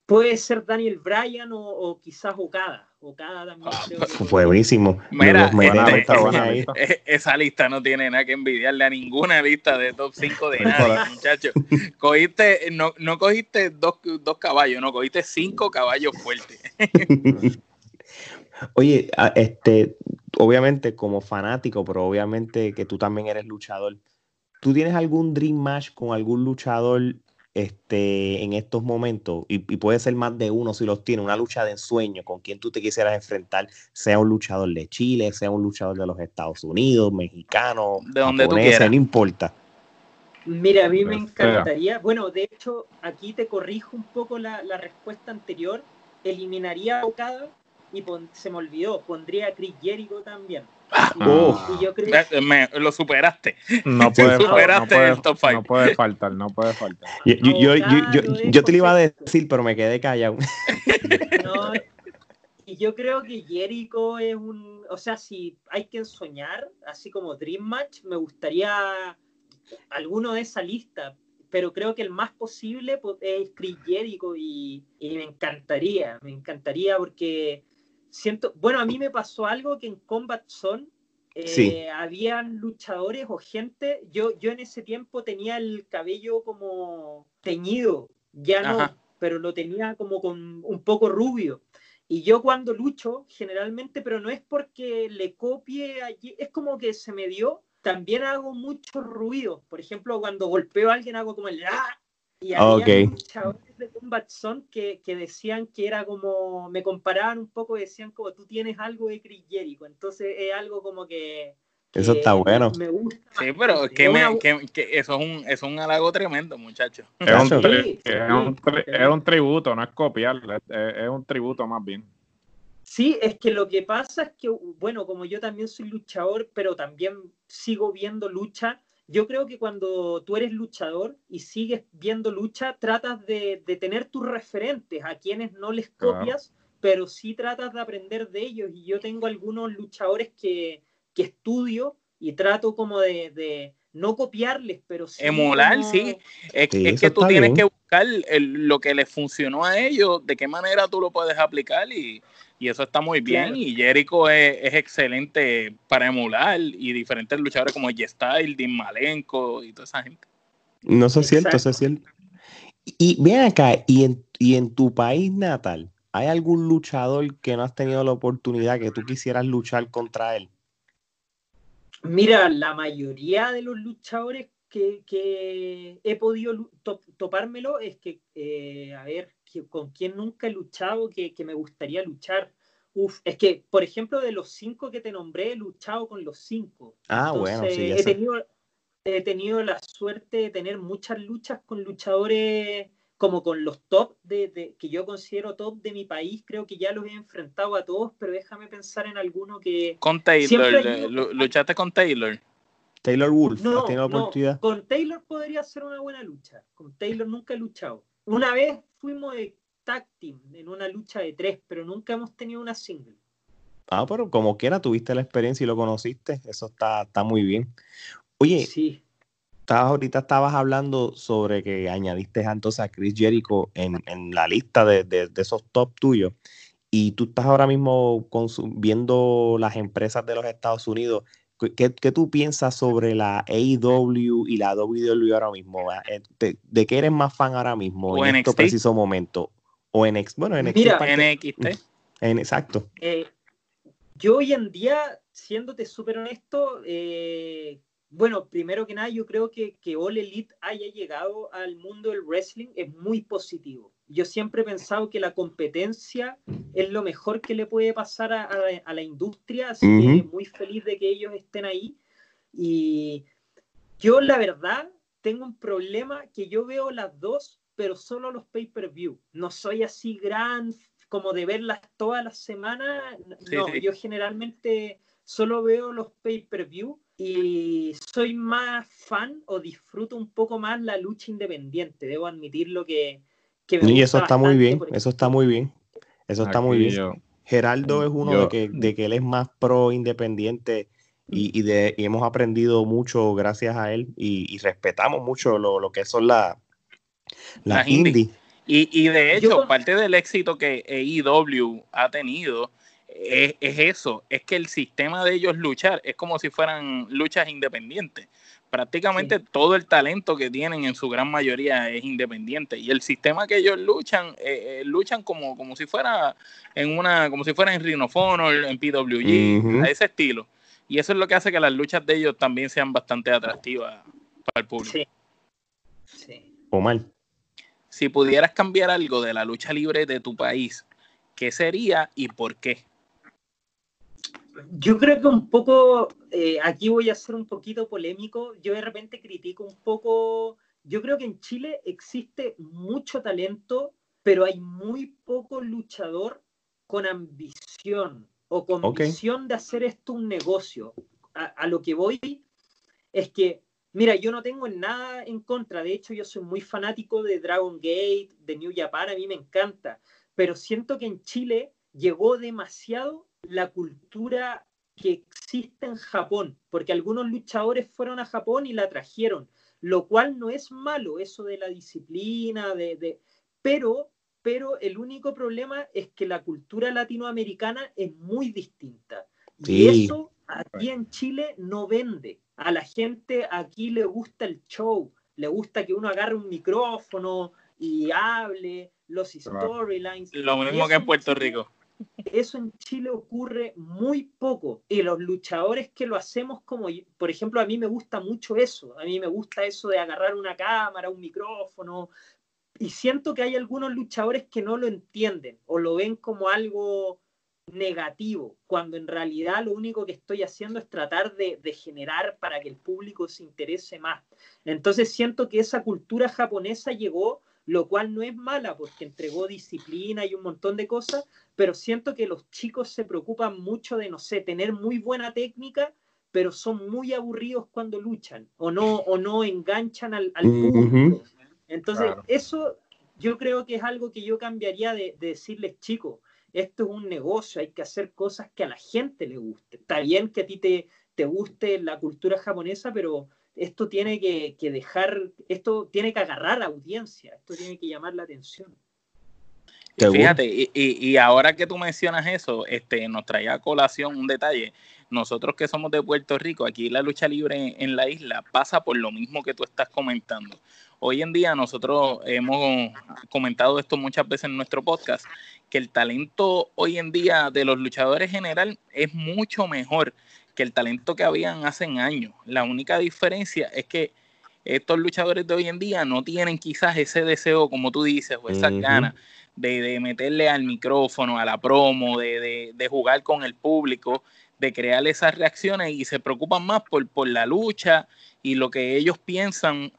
Puede ser Daniel Bryan o, quizás Okada. Okada también. Ah, fue buenísimo. Mira, este, e, esa lista no tiene nada que envidiarle a ninguna lista de top 5 de [laughs] nadie, muchachos. Cogiste, no, no cogiste dos, dos caballos, no, cogiste cinco caballos fuertes. [laughs] Oye, este, obviamente como fanático, pero obviamente que tú también eres luchador. ¿Tú tienes algún dream match con algún luchador este, en estos momentos? Y, puede ser más de uno si los tiene, una lucha de ensueño con quien tú te quisieras enfrentar, sea un luchador de Chile, sea un luchador de los Estados Unidos, mexicano, de donde tú quieras. no importa. Mira, a mí me encantaría, bueno, de hecho, aquí te corrijo un poco la, la respuesta anterior, eliminaría a Okada y se me olvidó, pondría a Chris Jericho también. Ah, y yo creo... me, lo superaste. No [laughs] puede, superaste no puede, el top No puede faltar, no puede faltar. Yo, yo, yo, yo, te lo iba a decir, pero me quedé callado. No, y yo creo que Jericho es un, o sea, si hay que soñar, así como Dream Match, me gustaría alguno de esa lista, pero creo que el más posible es Chris Jericho y, y me encantaría, me encantaría porque siento, bueno, a mí me pasó algo que en Combat Zone eh, habían luchadores o gente, yo, yo en ese tiempo tenía el cabello como teñido, ya no, pero lo tenía como con un poco rubio. Y yo cuando lucho, generalmente, pero no es porque le copie allí, es como que se me dio, también hago mucho ruido. Por ejemplo, cuando golpeo a alguien hago como el ¡ah! Y había luchadores de Combat Zone que, que, decían que era como, me comparaban un poco, decían como tú tienes algo de Chris Jericho, entonces es algo como que... eso está bueno. Me gusta. Sí, pero es que, me, que, que, eso, es un, es un halago tremendo, muchachos. Es, un, es, un, es un tributo, no es copiar, es, un tributo más bien. Sí, es que lo que pasa es que, bueno, como yo también soy luchador, pero también sigo viendo lucha, yo creo que cuando tú eres luchador y sigues viendo lucha, tratas de, tener tus referentes, a quienes no les copias, pero sí tratas de aprender de ellos. Y yo tengo algunos luchadores que, estudio y trato como de, no copiarles, pero sí. Emular, sí. Es, que tú tienes que buscar lo que les funcionó a ellos, de qué manera tú lo puedes aplicar y, y eso está muy bien. Y Jericho es, excelente para emular y diferentes luchadores como G-Style, Dean Malenko y toda esa gente. No sé cierto, eso es cierto. Y ven acá, y en, y en tu país natal, ¿hay algún luchador que no has tenido la oportunidad que tú quisieras luchar contra él? Mira, la mayoría de los luchadores que, he podido topármelo es que, eh, a ver, con quién nunca he luchado que, me gustaría luchar. Uf, es que, por ejemplo, de los cinco que te nombré, he luchado con los cinco. Ah, bueno, sí. He tenido, he tenido la suerte de tener muchas luchas con luchadores como con los top de, que yo considero top de mi país, creo que ya los he enfrentado a todos, pero déjame pensar en alguno que... Con Taylor, luchaste con Taylor. Taylor Wolf, no, tenido oportunidad? Con Taylor podría ser una buena lucha. Con Taylor nunca he luchado. Una vez fuimos de tag team en una lucha de tres, pero nunca hemos tenido una single. Ah, pero como quiera tuviste la experiencia y lo conociste, eso está, está muy bien. Oye, sí. Estabas, ahorita estabas hablando sobre que añadiste entonces a Chris Jericho en, la lista de, esos top tuyos y tú estás ahora mismo viendo las empresas de los Estados Unidos ¿Qué, tú piensas sobre la AEW y la WWE ahora mismo? Eh, ¿De, qué eres más fan ahora mismo en este preciso momento? O en bueno, en Mira, NXT. En, exacto. Eh, yo hoy en día, siéndote súper honesto, eh, bueno, primero que nada, yo creo que que All Elite haya llegado al mundo del wrestling es muy positivo yo siempre he pensado que la competencia es lo mejor que le puede pasar a, la industria, así que muy feliz de que ellos estén ahí. Y yo la verdad tengo un problema que yo veo las dos, pero solo los pay-per-view. No soy así gran como de verlas todas las semanas. No, yo generalmente solo veo los pay-per-view y soy más fan o disfruto un poco más la lucha independiente. Debo admitir lo que y eso está muy bien, eso está muy bien. Eso está muy bien. Geraldo es uno de, que, de que él es más pro independiente y, de, hemos aprendido mucho gracias a él y, respetamos mucho lo, que son las la indie. Y, de hecho, parte del éxito que AEW ha tenido es, eso, es que el sistema de ellos luchar es como si fueran luchas independientes. Prácticamente todo el talento que tienen en su gran mayoría es independiente y el sistema que ellos luchan eh, eh, luchan como, como si fuera en una como si fuera en Rhino en PWG, a ese estilo. Y eso es lo que hace que las luchas de ellos también sean bastante atractivas para el público. Sí. sí. Omar. Si pudieras cambiar algo de la lucha libre de tu país, ¿qué sería y por qué? Yo creo que un poco, eh, aquí voy a ser un poquito polémico, yo de repente critico un poco, yo creo que en Chile existe mucho talento, pero hay muy poco luchador con ambición o con visión de hacer esto un negocio. A, lo que voy es que, mira, yo no tengo nada en contra, de hecho yo soy muy fanático de Dragon Gate, de New Japan, a mí me encanta, pero siento que en Chile llegó demasiado la cultura que existe en Japón, porque algunos luchadores fueron a Japón y la trajeron, lo cual no es malo, eso de la disciplina, de, de pero pero el único problema es que la cultura latinoamericana es muy distinta. Y eso aquí en Chile no vende. A la gente aquí le gusta el show, le gusta que uno agarre un micrófono y hable, los storylines. Lo mismo que en Puerto Rico. Eso en Chile ocurre muy poco. Y los luchadores que lo hacemos como, por ejemplo, a mí me gusta mucho eso. A mí me gusta eso de agarrar una cámara, un micrófono, y siento que hay algunos luchadores que no lo entienden o lo ven como algo negativo, cuando en realidad lo único que estoy haciendo es tratar de, generar para que el público se interese más. Entonces siento que esa cultura japonesa llegó, lo cual no es mala porque entregó disciplina y un montón de cosas, pero siento que los chicos se preocupan mucho de, no sé, tener muy buena técnica, pero son muy aburridos cuando luchan o no, o no enganchan al, público. Entonces, eso yo creo que es algo que yo cambiaría de, decirles, chicos, esto es un negocio, hay que hacer cosas que a la gente le guste. Está bien que a ti te, te guste la cultura japonesa, pero esto tiene que, dejar, esto tiene que agarrar audiencia, esto tiene que llamar la atención. fíjate, y, y, ahora que tú mencionas eso, este, nos traía a colación un detalle. Nosotros que somos de Puerto Rico, aquí la lucha libre en la isla pasa por lo mismo que tú estás comentando. Hoy en día nosotros hemos comentado esto muchas veces en nuestro podcast, que el talento hoy en día de los luchadores general es mucho mejor que el talento que habían hace años. La única diferencia es que estos luchadores de hoy en día no tienen quizás ese deseo, como tú dices, o esas ganas de, meterle al micrófono, a la promo, de, de, jugar con el público, de crear esas reacciones y se preocupan más por, por la lucha y lo que ellos piensan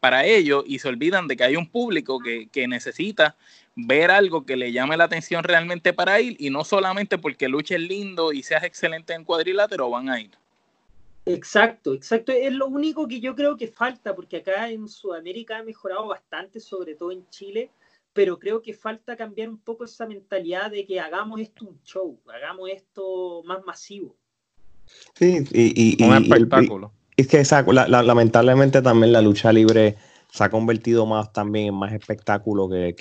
para ellos y se olvidan de que hay un público que, necesita ver algo que le llame la atención realmente para ir y no solamente porque luches lindo y seas excelente en cuadrilátero van a ir. Exacto, exacto. Es lo único que yo creo que falta, porque acá en Sudamérica ha mejorado bastante, sobre todo en Chile, pero creo que falta cambiar un poco esa mentalidad de que hagamos esto un show, hagamos esto más masivo. Sí, y, un espectáculo. Es que lamentablemente también la lucha libre se ha convertido más también en más espectáculo que,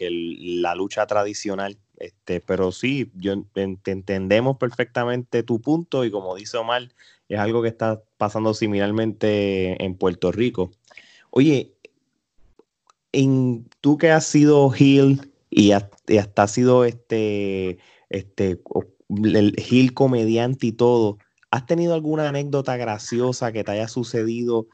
la lucha tradicional. Este, pero sí, yo entendemos perfectamente tu punto y como dice Omar, es algo que está pasando similarmente en Puerto Rico. Oye, en, tú que has sido heel y, hasta has sido este, este, heel comediante y todo, ¿Has tenido alguna anécdota graciosa que te haya sucedido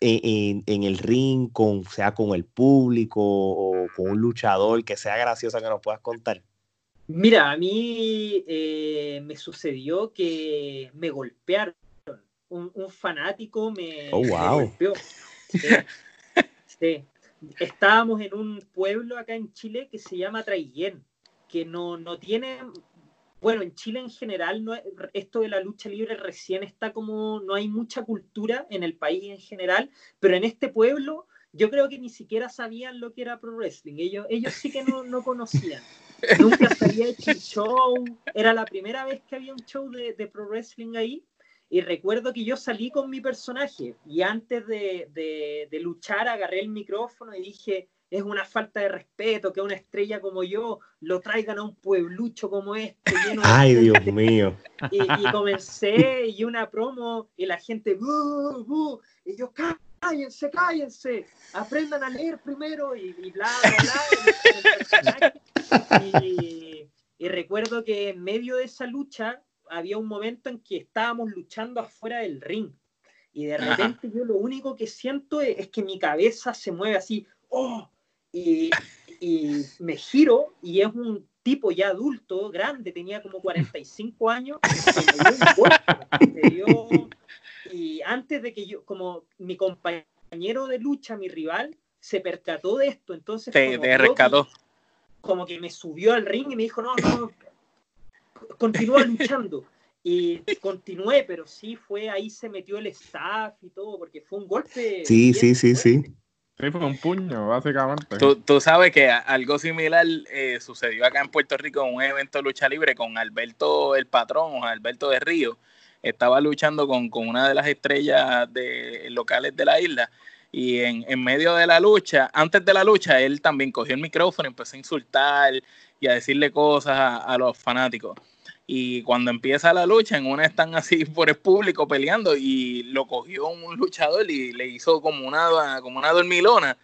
en, el ring, con, sea con el público o con un luchador que sea graciosa que nos puedas contar? Mira, a mí eh, me sucedió que me golpearon. Un, fanático me, oh, golpeó. Estábamos en un pueblo acá en Chile que se llama Traiguén, que no, no tiene bueno, en Chile en general, no, esto de la lucha libre recién está como, no hay mucha cultura en el país en general, pero en este pueblo yo creo que ni siquiera sabían lo que era pro wrestling, ellos, ellos sí que no, no conocían. [laughs] Nunca se había hecho un show, era la primera vez que había un show de, de pro wrestling ahí, Y recuerdo que yo salí con mi personaje y antes de, de, luchar agarré el micrófono y dije, es una falta de respeto que una estrella como yo lo traigan a un pueblucho como este. Ay, Dios mío. Y, comencé y una promo y la gente, y yo, cállense, cállense, aprendan a leer primero y, bla, bla, bla. Y, y recuerdo que en medio de esa lucha había un momento en que estábamos luchando afuera del ring. Y de repente yo lo único que siento es, que mi cabeza se mueve así, ¡oh! Y, y, me giro y es un tipo ya adulto, grande, tenía como 45 años, me dio un y antes de que yo, como mi compañero de lucha, mi rival, se percató de esto, entonces... Te, te rescató. Como que me subió al ring y me dijo, no, no, continúa luchando. Y continué, pero sí fue ahí se metió el staff y todo, porque fue un golpe. Sí, sí, sí, sí. Sí, fue un puño, básicamente. Tú, tú sabes que algo similar eh, sucedió acá en Puerto Rico en un evento de lucha libre con Alberto el patrón, Alberto de Río. Estaba luchando con, con una de las estrellas de, locales de la isla. Y en, en, medio de la lucha, antes de la lucha, él también cogió el micrófono y empezó a insultar y a decirle cosas a, los fanáticos. Y cuando empieza la lucha, en una están así [laughs] por el público peleando y lo cogió un luchador y le hizo como una, como una dormilona,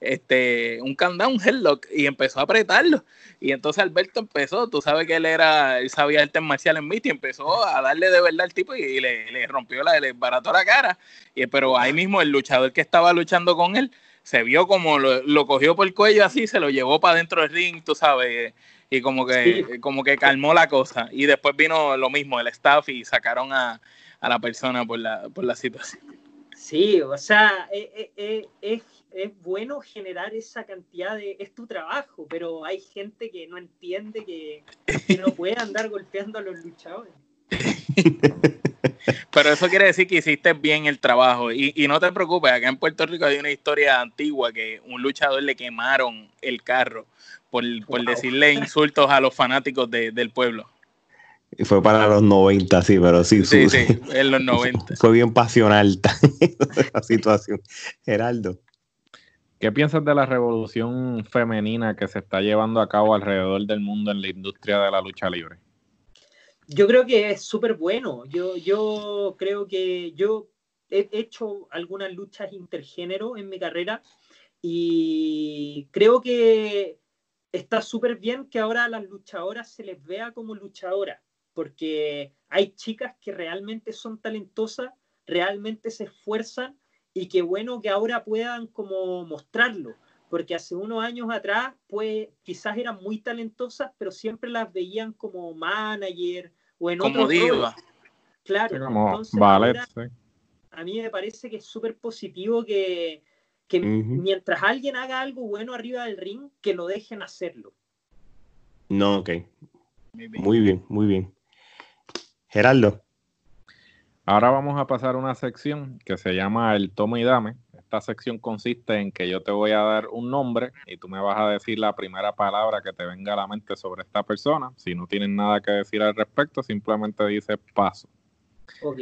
este, un countdown, un headlock y empezó a apretarlo. Y entonces Alberto empezó, tú sabes que él era, él sabía artes marciales en y empezó a darle de verdad al tipo y, le, rompió la, le barató la cara. Y, pero ahí mismo el luchador que estaba luchando con él se vio como lo, cogió por el cuello así, se lo llevó para dentro del ring, tú sabes, y como que, como que calmó la cosa. Y después vino lo mismo, el staff, y sacaron a, la persona por la, por la situación. Sí, o sea, eh, eh, eh, es, es, bueno generar esa cantidad de... Es tu trabajo, pero hay gente que no entiende que, que no puede andar golpeando a los luchadores. [laughs] Pero eso quiere decir que hiciste bien el trabajo. Y, y, no te preocupes, acá en Puerto Rico hay una historia antigua que un luchador le quemaron el carro por, por decirle insultos a los fanáticos de, del pueblo. Y fue para los 90, sí, pero sí. Sí, sí, en los 90. Fue bien pasional [laughs] la situación. Geraldo. ¿Qué piensas de la revolución femenina que se está llevando a cabo alrededor del mundo en la industria de la lucha libre? Yo creo que es súper bueno. Yo, yo creo que yo he hecho algunas luchas intergénero en mi carrera y creo que está súper bien que ahora a las luchadoras se les vea como luchadoras, porque hay chicas que realmente son talentosas, realmente se esfuerzan y qué bueno que ahora puedan como mostrarlo, porque hace unos años atrás pues quizás eran muy talentosas, pero siempre las veían como manager o en como diva. Claro, entonces a mí me parece que es súper positivo que, mientras alguien haga algo bueno arriba del ring, que lo dejen hacerlo. No, ok. Muy bien, muy bien. Geraldo. Ahora vamos a pasar a una sección que se llama el toma y dame. Esta sección consiste en que yo te voy a dar un nombre y tú me vas a decir la primera palabra que te venga a la mente sobre esta persona. Si no tienes nada que decir al respecto, simplemente dices paso. Ok.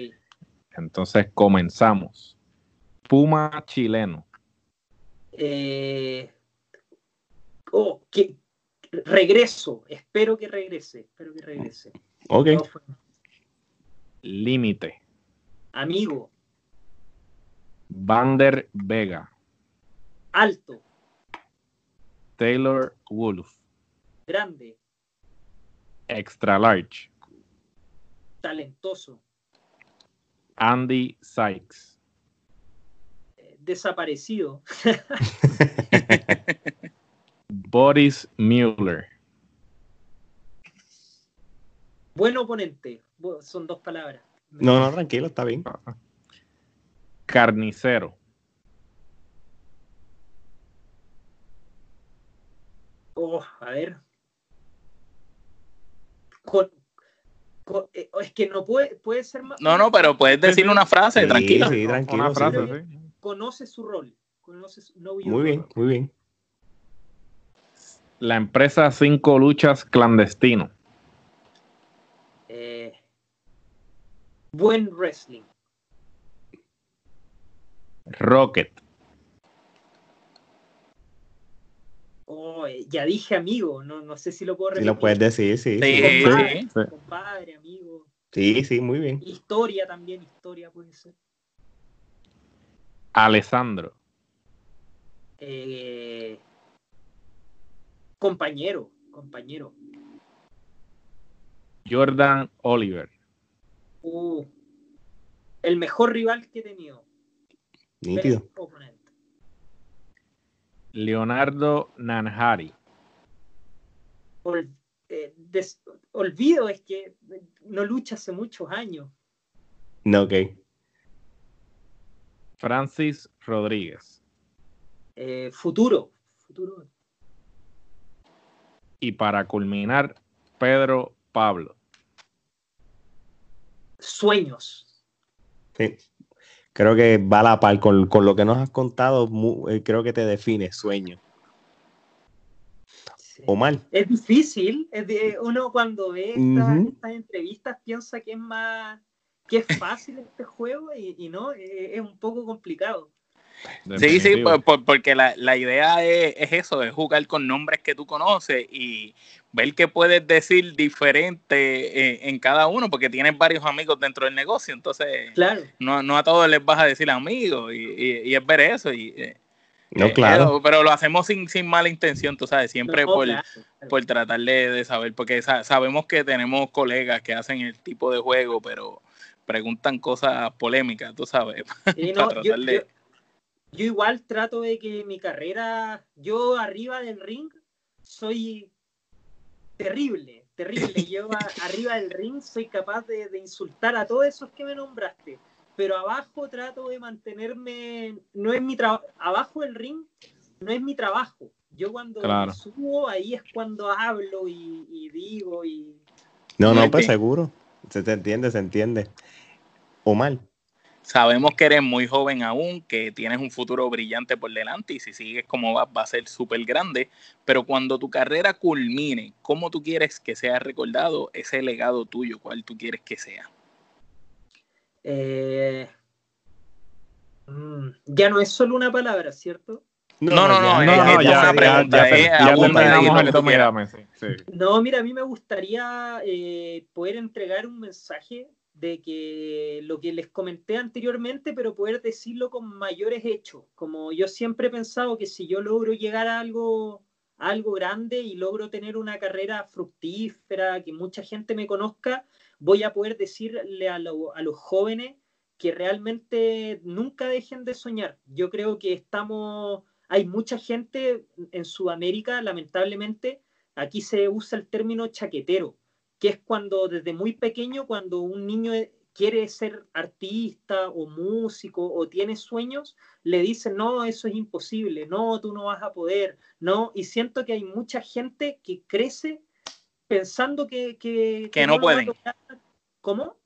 Entonces comenzamos. Puma chileno. Eh, oh, que regreso. Espero que regrese. Espero que regrese. Ok. Límite. Amigo. Vander Vega. Alto. Taylor Wolf. Grande. Extra large. Talentoso. Andy Sykes. Desaparecido. [laughs] Boris Mueller. Buen oponente. Son dos palabras. No, no, tranquilo, está bien. Carnicero. Oh, a ver. Eh, es que no puede, puede ser más. No, no, pero puedes decirle una frase, tranquilo. Sí, tranquilo. Una frase, sí. Conoce su rol. Conoce muy bien, muy bien. La empresa Cinco Luchas Clandestino. buen wrestling. Rocket. Oh, ya dije amigo, no, no sé si lo puedo Sí, repetir. lo puedes decir, sí. Sí, Sí, Compadre, sí. sí. compadre, amigo. sí, sí, muy bien. Historia también, historia puede ser. Alessandro. Eh, compañero, compañero. Jordan Oliver. Uh, el mejor rival que he tenido. Nítido. Leonardo Nanhari. Ol- eh, des- olvido es que no lucha hace muchos años. No, ok. Francis Rodríguez. Eh, futuro, futuro. Y para culminar, Pedro Pablo. Sueños. Sí. Creo que va a la par con, con lo que nos has contado. eh, creo que te define sueño. Sí. Omar. Es difícil. Es de- uno cuando ve estas entrevistas piensa que es más que es fácil este juego y, y no, eh, es un poco complicado. Sí, sí, por- por- porque la, la idea es, es eso, es jugar con nombres que tú conoces y ver qué puedes decir diferente eh, en cada uno, porque tienes varios amigos dentro del negocio, entonces Claro. no, no a todos les vas a decir amigos y, y- y es ver eso. Y, eh, No, eh, claro. eh, pero lo hacemos sin, sin mala intención, tú sabes, siempre No, por, claro. por tratar de, de saber, porque sa- sabemos que tenemos colegas que hacen el tipo de juego, pero preguntan cosas polémicas, tú sabes. [laughs] Y para no, yo, tratar de- yo- yo igual trato de que mi carrera, yo arriba del ring soy terrible, terrible. Yo a- [laughs] arriba del ring soy capaz de, de insultar a todos esos que me nombraste, pero abajo trato de mantenerme, no es mi trabajo, abajo del ring no es mi trabajo. Yo cuando Claro. subo, ahí es cuando hablo y, y digo y No, no, pues seguro. Se te entiende, se entiende. Omar. Sabemos que eres muy joven aún, que tienes un futuro brillante por delante y si sigues como vas va a ser súper grande, pero cuando tu carrera culmine, ¿cómo tú quieres que sea recordado ese legado tuyo? ¿Cuál tú quieres que sea? eh, mm, ya no es solo una palabra, ¿cierto? No, no, no, No, no, ya, una ya, pregunta, ya. No, mira, a mí me gustaría eh, poder entregar un mensaje de que lo que les comenté anteriormente, pero poder decirlo con mayores hechos. Como yo siempre he pensado que si yo logro llegar a algo, algo grande y logro tener una carrera fructífera, que mucha gente me conozca, voy a poder decirle a, lo- a los jóvenes que realmente nunca dejen de soñar. Yo creo que estamos, hay mucha gente en Sudamérica, lamentablemente, aquí se usa el término chaquetero, que es cuando desde muy pequeño, cuando un niño quiere ser artista o músico o tiene sueños, le dicen, no, eso es imposible, no, tú no vas a poder, no, y siento que hay mucha gente que crece pensando que, que, Que no pueden. ¿Cómo?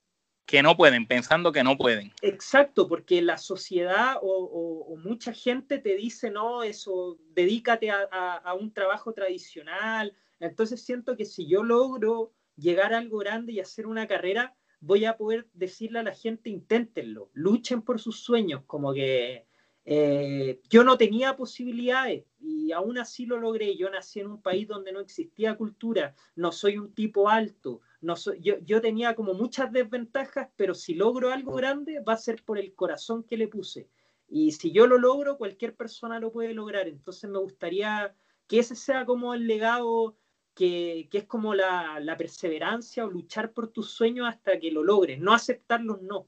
Que no pueden, pensando que no pueden. Exacto, porque la sociedad o, o- o mucha gente te dice, no, eso, dedícate a, a- a un trabajo tradicional. Entonces siento que si yo logro llegar a algo grande y hacer una carrera, voy a poder decirle a la gente, inténtenlo, luchen por sus sueños, como que eh, yo no tenía posibilidades y aún así lo logré. Yo nací en un país donde no existía cultura, no soy un tipo alto, no soy, yo, yo tenía como muchas desventajas, pero si logro algo grande va a ser por el corazón que le puse. Y si yo lo logro, cualquier persona lo puede lograr. Entonces me gustaría que ese sea como el legado que, que es como la, la perseverancia o luchar por tus sueños hasta que lo logres, no aceptar los no.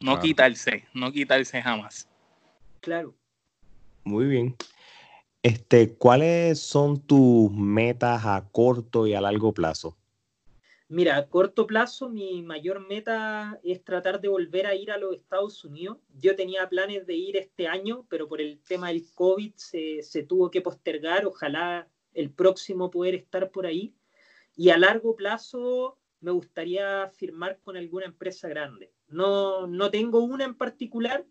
No Claro. quitarse, no quitarse jamás. Claro. Muy bien. Este, ¿cuáles son tus metas a corto y a largo plazo? Mira, a corto plazo mi mayor meta es tratar de volver a ir a los Estados Unidos. Yo tenía planes de ir este año, pero por el tema del COVID se, se tuvo que postergar. Ojalá el próximo poder estar por ahí. Y a largo plazo me gustaría firmar con alguna empresa grande. No, no tengo una en particular,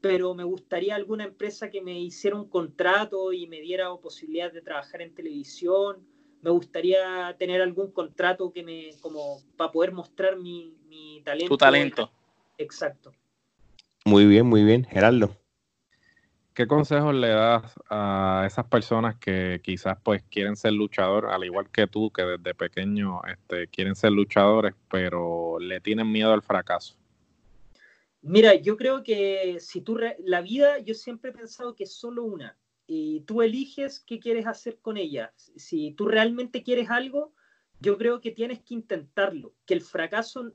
pero me gustaría alguna empresa que me hiciera un contrato y me diera posibilidad de trabajar en televisión. Me me gustaría tener algún contrato que me, como para poder mostrar mi, mi talento. Tu talento. Exacto. Muy bien, muy bien, Gerardo. ¿Qué consejos le das a esas personas que quizás pues quieren ser luchador, al igual que tú, que desde pequeño este, quieren ser luchadores, pero le tienen miedo al fracaso? Mira, yo creo que si tú, la vida, yo siempre he pensado que es solo una, y tú eliges qué quieres hacer con ella. Si tú realmente quieres algo, yo creo que tienes que intentarlo, que el fracaso,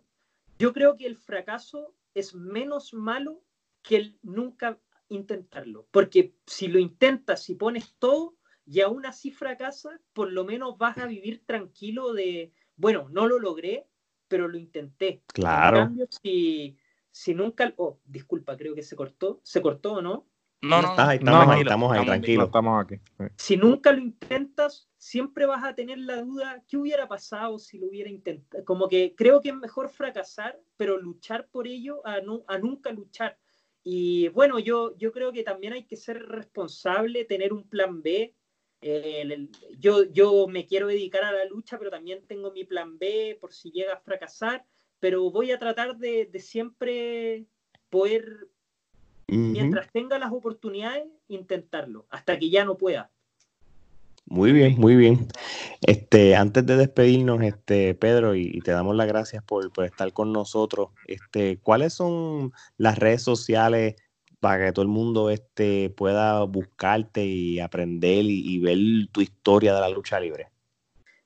yo creo que el fracaso es menos malo que el nunca intentarlo. Porque si lo intentas, si pones todo y aún así fracasa, por lo menos vas a vivir tranquilo de, bueno, no lo logré, pero lo intenté. Claro. En cambio, si, si nunca, oh, disculpa, creo que se cortó, ¿se cortó o no? No, no, ah, estamos, ahí, estamos ahí, tranquilo. Estamos aquí. Si nunca lo intentas, siempre vas a tener la duda, ¿qué hubiera pasado si lo hubiera intentado? Como que creo que es mejor fracasar, pero luchar por ello a, no, a nunca luchar. Y bueno, yo, yo creo que también hay que ser responsable, tener un plan B. Eh, yo, yo me quiero dedicar a la lucha, pero también tengo mi plan B por si llega a fracasar, pero voy a tratar de, de siempre poder, mientras tenga las oportunidades, intentarlo, hasta que ya no pueda. Muy bien, muy bien. Este, antes de despedirnos, este, Pedro, y, te damos las gracias por, estar con nosotros. Este, ¿cuáles son las redes sociales para que todo el mundo este, pueda buscarte y aprender y, ver tu historia de la lucha libre?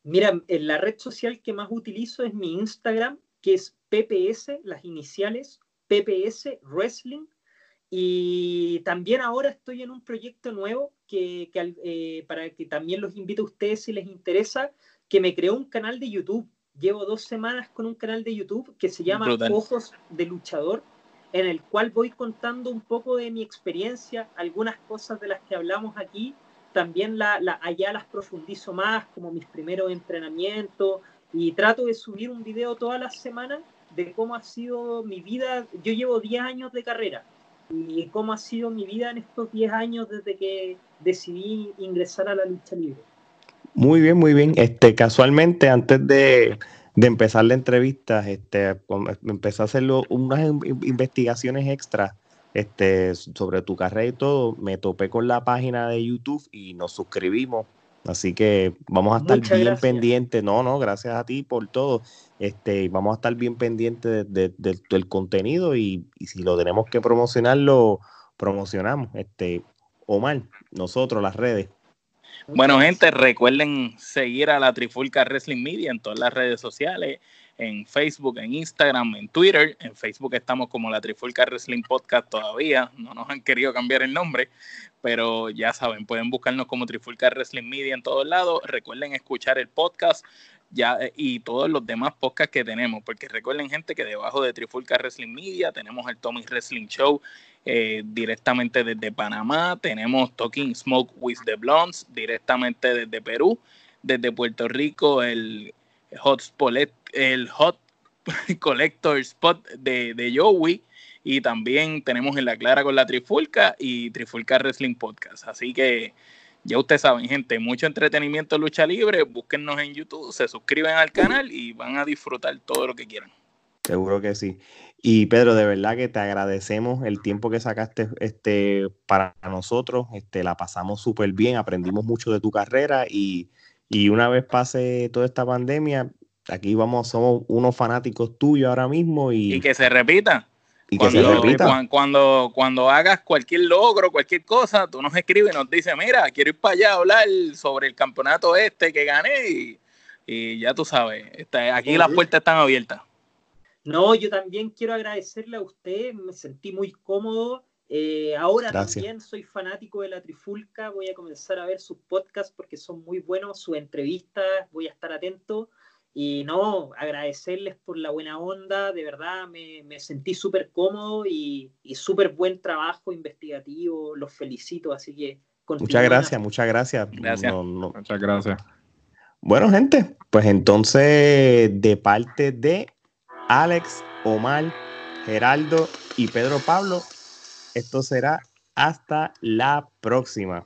Mira, la red social que más utilizo es mi Instagram, que es PPS, las iniciales, PPS Wrestling. Y también ahora estoy en un proyecto nuevo que, eh, para que también los invito a ustedes si les interesa, que me creó un canal de YouTube. Llevo dos semanas con un canal de YouTube que se llama Ojos de Luchador, en el cual voy contando un poco de mi experiencia, algunas cosas de las que hablamos aquí, también la, allá las profundizo más, como mis primeros entrenamientos, y trato de subir un video todas las semanas de cómo ha sido mi vida. Yo llevo 10 años de carrera y cómo ha sido mi vida en estos 10 años desde que decidí ingresar a la lucha libre. Muy bien, muy bien. Este, casualmente, antes de, empezar la entrevista, este, empecé a hacer unas investigaciones extras este, sobre tu carrera y todo. Me topé con la página de YouTube y nos suscribimos Así que vamos a estar bien pendientes. No, no, gracias a ti por todo. Este, vamos a estar bien pendientes del contenido y, si lo tenemos que promocionar, lo promocionamos. Este, Omar, nosotros, las redes. Bueno, gente, recuerden seguir a la Trifulca Wrestling Media en todas las redes sociales, en Facebook, en Instagram, en Twitter. En Facebook estamos como la Trifulca Wrestling Podcast todavía, no nos han querido cambiar el nombre, pero ya saben, pueden buscarnos como Trifulca Wrestling Media en todos lados. Recuerden escuchar el podcast ya y todos los demás podcasts que tenemos, porque recuerden gente que debajo de Trifulca Wrestling Media tenemos el Tommy Wrestling Show eh, directamente desde Panamá, tenemos Talking Smoke with the Blondes directamente desde Perú, desde Puerto Rico el Hot, el hot [laughs] Collector Spot de, de Joey y también tenemos en la clara con la Trifulca y Trifulca Wrestling Podcast. Así que ya ustedes saben, gente, mucho entretenimiento lucha libre. Búsquennos en YouTube, se suscriben al canal y van a disfrutar todo lo que quieran. Seguro que sí. Y Pedro, de verdad que te agradecemos el tiempo que sacaste este, para nosotros. Este, la pasamos súper bien, aprendimos mucho de tu carrera y, y una vez pase toda esta pandemia, aquí vamos, somos unos fanáticos tuyos ahora mismo. Y, y que se repita. Y que cuando, se repita. Cuando, cuando, hagas cualquier logro, cualquier cosa, tú nos escribes y nos dices, mira, quiero ir para allá a hablar sobre el campeonato este que gané y, ya tú sabes, está, aquí las puertas están abiertas. No, yo también quiero agradecerle a usted, me sentí muy cómodo. Eh, ahora también soy fanático de la Trifulca, voy a comenzar a ver sus podcasts porque son muy buenos, sus entrevistas, voy a estar atento. Y no, agradecerles por la buena onda, de verdad me, sentí súper cómodo y, súper buen trabajo investigativo, los felicito, así que... Muchas gracias, muchas gracias. Muchas gracias. Bueno, gente, pues entonces de parte de Alex, Omar, Geraldo y Pedro Pablo, esto será hasta la próxima.